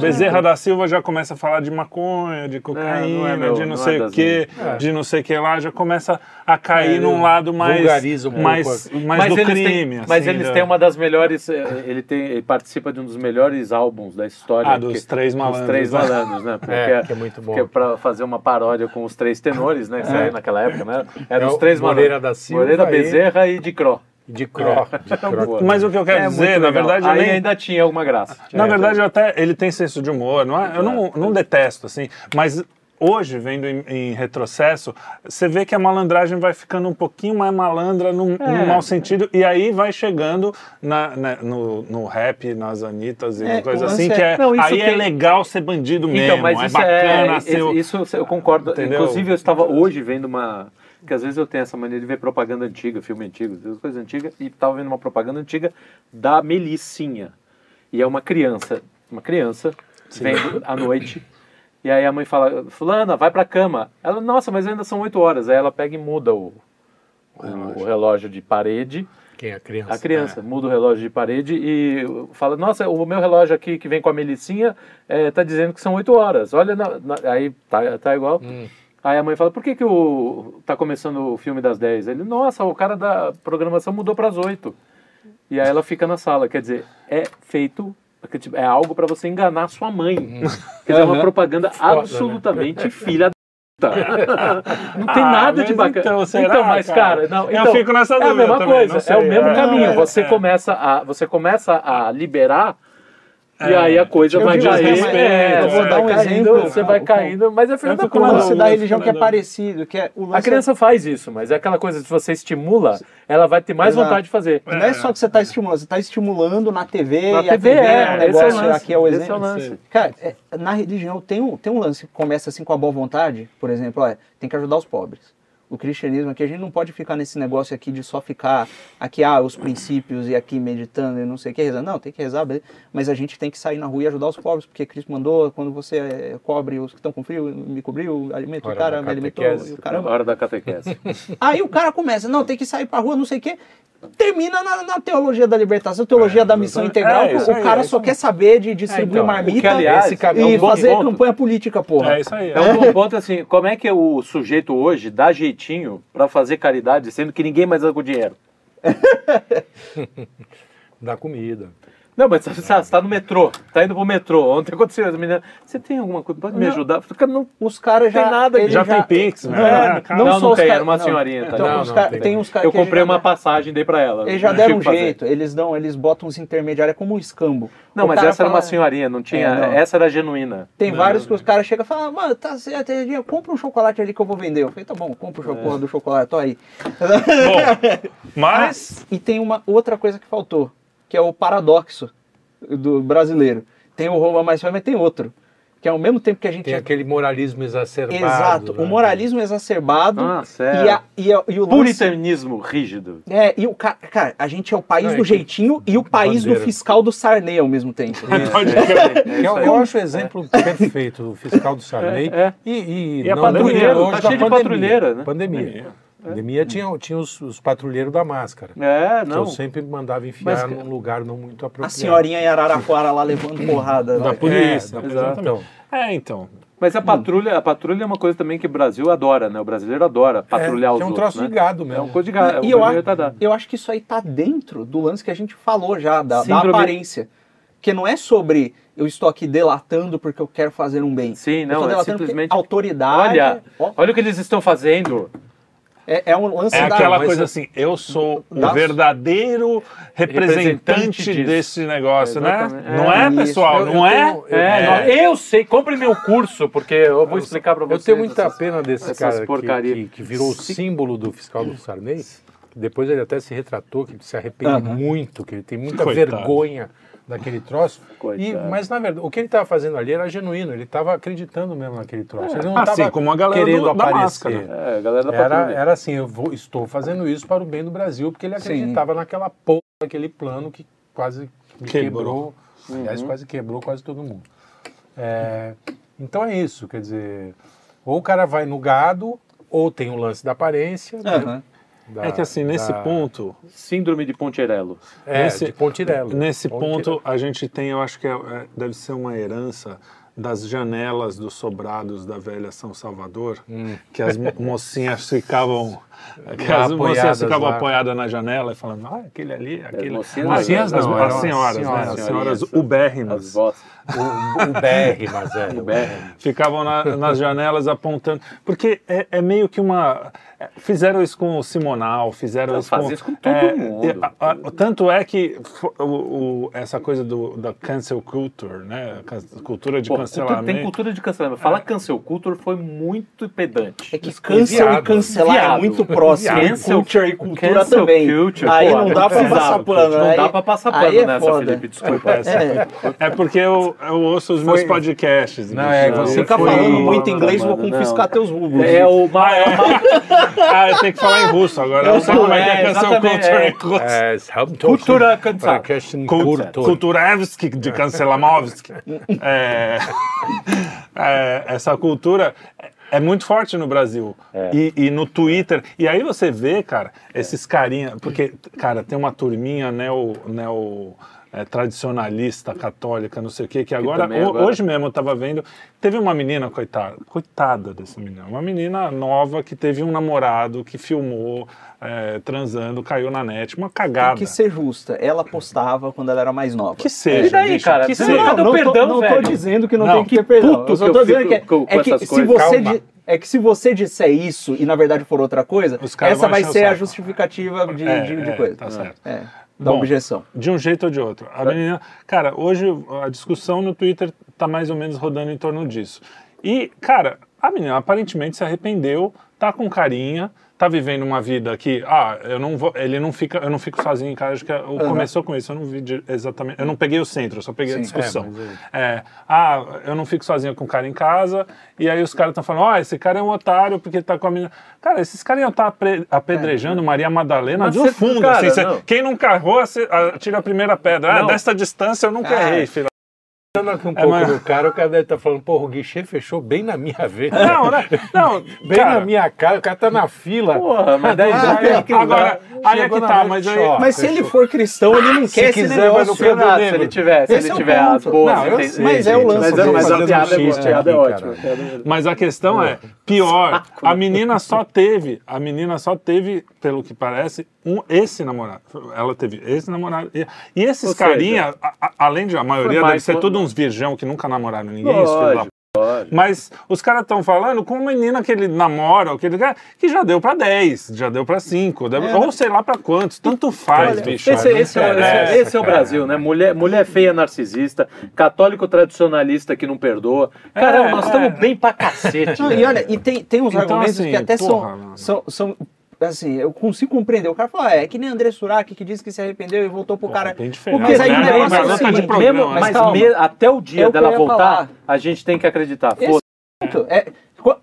Bezerra da Silva já começa a falar de maconha, de cocaína, meu- de não não é sei o que, minhas. de não sei o que lá, já começa a cair É, num lado mais vulgariza um mais, mais do crime. têm, mas assim, eles da- têm uma das melhores. eh, Ele, tem, ele participa de um dos melhores álbuns da história. Ah, dos Três Malandros, Dos três né? malandros, né? Porque, É, que é muito bom. Porque pra fazer uma paródia com os três tenores, né? Isso aí naquela época, né? Era É os três Moreira malandros. da Silva Moreira, Bezerra e de Cro. De cro. De cro. Boa. Mas o que eu quero É dizer, na verdade, aí nem- ainda tinha alguma graça. Na É, verdade, até ele tem senso de humor, não é? Eu não, não detesto, assim, mas hoje, vendo em, em retrocesso, você vê que a malandragem vai ficando um pouquinho mais malandra num, É. num mau sentido, e aí vai chegando na, na- no, no rap, nas Anitas e É, coisa assim, lance que é- é, Não, aí é tem- legal ser bandido mesmo, Então, mas é isso bacana é, ser... isso eu concordo. Entendeu? Inclusive, eu estava hoje vendo uma. Porque às vezes eu tenho essa mania de ver propaganda antiga, filme antigo, coisas antigas, e estava vendo uma propaganda antiga da Melicinha. E é uma criança, uma criança, vendo à noite. E aí a mãe fala, fulana, vai pra cama. Ela, nossa, mas ainda são 8 horas. Aí ela pega e muda o, o, o relógio de parede. Quem é a criança? A criança muda o relógio de parede e fala: Nossa, o meu relógio aqui que vem com a Melicinha é, tá dizendo que são 8 horas. Olha, na- na- aí tá, tá igual. Hum. Aí a mãe fala: Por que, que o, tá começando o filme das 10? Ele: Nossa, o cara da programação mudou para as 8. E aí ela fica na sala. Quer dizer, é feito. É algo para você enganar sua mãe. Quer dizer, é uma propaganda né? absolutamente filha da. puta. Não tem Ah, nada de bacana. então, será, mas, cara? cara, não, Eu então, fico nessa É a dúvida mesma coisa, é o mesmo É, caminho. é, você, é. Começa a, você começa a liberar e É. aí a coisa Eu vai cair. assim, é, eu vou você dar vai um caindo, exemplo. Você vai caindo, mas é filho Eu da fico O lance da religião que é parecido, que é o A criança faz isso, mas é aquela coisa, se você estimula, ela vai ter mais Exato. vontade de fazer. Não é só que você está estimulando, você está estimulando na TV, Na e a TV, TV é, é um esse é o negócio, lance, aqui é o esse é o exemplo. lance. Cara, é, na religião tem um, tem um lance que começa assim com a boa vontade, por exemplo, ó, tem que ajudar os pobres. O cristianismo aqui, a gente não pode ficar nesse negócio aqui de só ficar aqui, ah, os princípios e aqui meditando e não sei o que, rezando. Não, tem que rezar, mas a gente tem que sair na rua e ajudar os pobres, porque Cristo mandou, quando você eh, cobre os que estão com frio, me cobriu, alimenta o cara, me alimentou, e o caramba. Hora da catequese. Aí o cara começa, não, tem que sair pra rua, não sei o quê. Termina na, na teologia da libertação, teologia da missão integral, é, que isso o aí, cara é só quer saber de distribuir então, marmita que, aliás, e é um fazer ponto. campanha política, porra. É isso aí. É um bom ponto assim, como é que o sujeito hoje dá jeitinho pra fazer caridade, sendo que ninguém mais dá com dinheiro? Da comida. Não, mas você tá, você tá no metrô, tá indo pro metrô. Ontem aconteceu, as meninas, você tem alguma coisa, pode me Não. ajudar? Falei, cara, não Os caras já. Tem nada aqui. eles Já tem Pix, né? Não, É, não, não, não os tem, caras- era uma não. senhorinha, tá? Então, Não, os não tem. tem uns caras Eu comprei já uma deram- passagem, dei pra ela. Eles já deram um fazer. jeito, eles dão, eles botam uns intermediários, é como um escambo. Não, O mas cara essa era fala- uma senhorinha, não tinha. É, não. Essa era genuína. Tem Não, vários não, que os caras chegam e falam, ah, mano, tá certo, dinheiro, compra um chocolate ali que eu vou vender. Eu falei, tá bom, compra o chocolate do chocolate, tô aí. Bom, mas E tem uma outra coisa que faltou, que é o paradoxo do brasileiro. Tem o rouba mais faz, mas tem outro. Que é ao mesmo tempo que a gente. Tem aquele moralismo exacerbado. Exato, né? o moralismo exacerbado Ah, e, a, e, a, e o lance. Puritanismo rígido. É, e o ca- cara, a gente é o país Não, é do que- jeitinho e o país Bandeira. do fiscal do Sarney ao mesmo tempo. pode Que eu, eu acho o exemplo perfeito do fiscal do Sarney. É, é. E, e, E a patrulheira, tá cheio de patrulheira, né? Pandemia. Pandemia tinha, tinha os, os patrulheiros da máscara. É, Que não. eu sempre mandava enfiar Mas- num lugar não muito apropriado. A senhorinha em Araraquara lá levando porrada. da lá. polícia. É, da- Exato. então, É, então. Mas a patrulha, a patrulha é uma coisa também que o Brasil adora, né? O brasileiro adora patrulhar é, os que é um outros, troço né? de gado É mesmo. uma coisa de gado. E é eu, um acho, retardado. eu acho que isso aí tá dentro do lance que a gente falou já, da, da aparência. Que não é sobre eu estou aqui delatando porque eu quero fazer um bem. Sim, eu não, estou é delatando simplesmente- porque autoridade. Olha, ó, olha o que eles estão fazendo. É, é um lance É da. aquela coisa é- assim, eu sou o Das- verdadeiro representante Representante desse negócio, né? Exatamente. Não é, Isso. pessoal? Eu- eu não é? tenho- eu- É, É. não, eu sei, compre meu curso, porque eu vou explicar Eu vocês. tenho muita essas- pena desse cara que, porcaria. que, que virou o símbolo do fiscal do Sarney. Depois ele até se retratou, que se arrepende Aham. muito, que ele tem muita Coitado. vergonha daquele troço. E, mas, na verdade, o que ele estava fazendo ali era genuíno, ele estava acreditando mesmo naquele troço. Ele não Assim estava como a galera querendo do- da aparecer. máscara. É, a galera da Era, patrulha. era assim, eu vou- estou fazendo isso para o bem do Brasil, porque ele Sim. acreditava naquela porra, naquele plano que quase me Quebrou. quebrou. Aliás, quase quebrou quase todo mundo. É, então é isso, quer dizer, ou o cara vai no gado, ou tem o lance da aparência. né, Aham. Da- É que assim, nesse da- ponto, Síndrome de Poncherello. É, nesse- de Pontirello. nesse Pontirello. ponto a gente tem, eu acho que é- é- deve ser uma herança das janelas dos sobrados da velha São Salvador, que as mo- mocinhas ficavam que as mocinhas apoiadas ficavam lá. apoiadas na janela e falando, ah, aquele ali, aquele. mocinhas As- Mocinhas as, não, as eram senhoras, né? senhoras, As senhoras senhorinhas. ubérrimas. As vozes. O, o BR, mas é. O BR. ficavam na- nas janelas apontando. Porque é, é meio que uma. é, Fizeram isso com o Simonal, fizeram Não, isso com. fazem isso com todo é, mundo. é, a- a- tanto é que o, o- essa coisa do, da cancel culture, né? Cultura de Pô, cultura- cancelamento. tem cultura de cancelamento. Falar cancel culture foi muito pedante. É que cancel e Viado. cancelar é muito próximo. Cancel- culture e cultura cancel também. culture, aí pô, não dá pra passar pano. Não aí- dá pra passar pano é nessa, foda. Felipe. Desculpa. É. É porque eu, eu ouço os meus Foi- podcasts. Não, é, você Fica foi- falando Não, muito não, inglês, não, vou não. confiscar teus rublos. É o ma- é Ah, eu tenho que falar em russo agora. Eu não sei como é que é É, é. É, sabe, Cultura cansada. para question Cult- culture. Kulturevski de Kancelamovski. É, é, essa cultura é muito forte no Brasil. E, e no Twitter. E aí você vê, cara, esses carinha. Porque, cara, tem uma turminha neo. neo é, tradicionalista, católica, não sei o quê, que agora, ho- agora- hoje mesmo eu tava vendo, teve uma menina, coitada, coitada dessa menina, uma menina nova que teve um namorado que filmou é, transando, caiu na net, uma Tem cagada. que ser justa. Ela postava quando ela era mais nova. Que seja. E daí, bicho, cara? Que seja. não- não, perdão, tô, não tô dizendo que não, Não, tem que que ter perdão. puto Eu só que tô dizendo que, é- é que se coisas. você Calma. di- é que se você disser isso e na verdade for outra coisa, essa vai ser a justificativa de, É, de, de é, coisa. tá certo. É, da Bom, objeção. De um jeito ou de outro. A menina, cara, hoje a discussão no Twitter tá mais ou menos rodando em torno disso. E, cara, a menina aparentemente se arrependeu, tá com carinha, tá vivendo uma vida que, ah, eu não vou, ele não fica, eu não fico sozinho em casa, acho que o- começou com isso, eu não vi de- exatamente, eu não peguei o centro, eu só peguei a Sim. discussão. É, É, ah, eu não fico sozinho com o cara em casa, e aí os caras estão falando, ó, esse cara é um otário porque tá com a menina. Cara, esses caras iam estar apre- apedrejando Maria Madalena Mas do fundo, cara, assim, cê- não. quem não carrou, cê- atira a primeira pedra. Ah, desta distância eu nunca Ah, errei, filho. Aqui um É, pouco mas- do cara, o cara deve estar falando, porra, o guichê fechou bem na minha vez. Não, né? Não, Bem cara, na minha cara, o cara tá na fila. Porra, mas daí já Aí é Agora, aí é que tá, mas aí- choca, Mas se ele for cristão, ele não quer esse quiser, vai no canto Renato, se ele tiver, se Esse ele é tiver as boas Não, eu Mas é o lance Mas, é, a piada é xiste é ótima. é- Mas a questão é, pior, a menina só teve, a menina só teve, pelo que parece, um esse namorado. Ela teve esse namorado. E, esses carinha, além de a maioria deve ser tudo uns virgão que nunca namoraram ninguém, Lógico. Mas os caras estão falando com uma menina que ele namora, ou que, ele, que já deu pra 10, já deu pra 5, deve- ou sei lá pra quantos. Tanto faz, Olha, bicho. Esse, esse é, interessa, esse- esse é o cara. Brasil, né? Mulher, mulher feia narcisista, católico tradicionalista que não perdoa. Caramba, É, nós é. estamos bem pra cacete. Não, né? e olha, e tem, tem uns Então, argumentos assim, que até porra, são, são, são. Assim, eu consigo compreender. O cara fala, ah, é que nem André Surak que disse que se arrependeu e voltou pro cara. tem diferença, Mas aí né? o negócio é seguinte, programa, Mesmo- mas mas calma. me- até o dia É dela voltar, falar. a gente tem que acreditar. Pô, ponto é,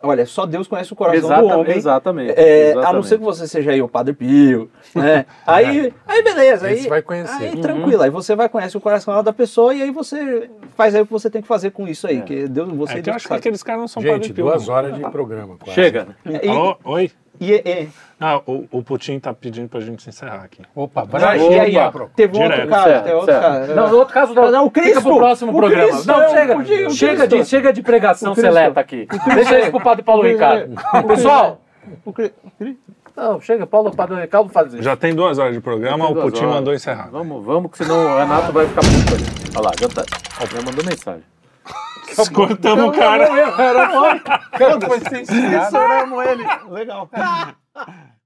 olha, só Deus conhece o coração do exata- homem. exatamente. É, a exatamente. não ser que você seja aí o Padre Pio, né? Aí, aí beleza, aí, Esse vai conhecer. aí Uhum. tranquilo, aí você vai conhecer o coração da pessoa e aí você faz aí o que você tem que fazer com isso aí, que Deus, você É que eu acho que aqueles caras não são Gente, Padre Pio, duas horas de programa. quase. Chega. E, Alô? Oi? E, e, Ah, o, o Putin tá pedindo pra gente encerrar aqui. Opa, e Brasil. aí, ó, teve um outro Direto. caso, Certo, tem outro certo. caso. Não, outro caso não. Não, o Fica Cristo. pro próximo O programa. Cristo, não, é chega. o Cristo, chega, Cristo. de, chega de pregação Cristo. seleta aqui. Deixa isso pro padre Paulo Ricardo. Pessoal, O Cri- o Cri- não, chega, Paulo, padre Ricardo faz isso. Já tem duas horas de programa, o Putin horas. mandou encerrar. Vamos, vamos, que senão o Renato vai ficar puto ali. Olha lá, já tá. Já mandou mensagem. Cortamos o cara. Foi sensacional. Estouramos ele. Legal.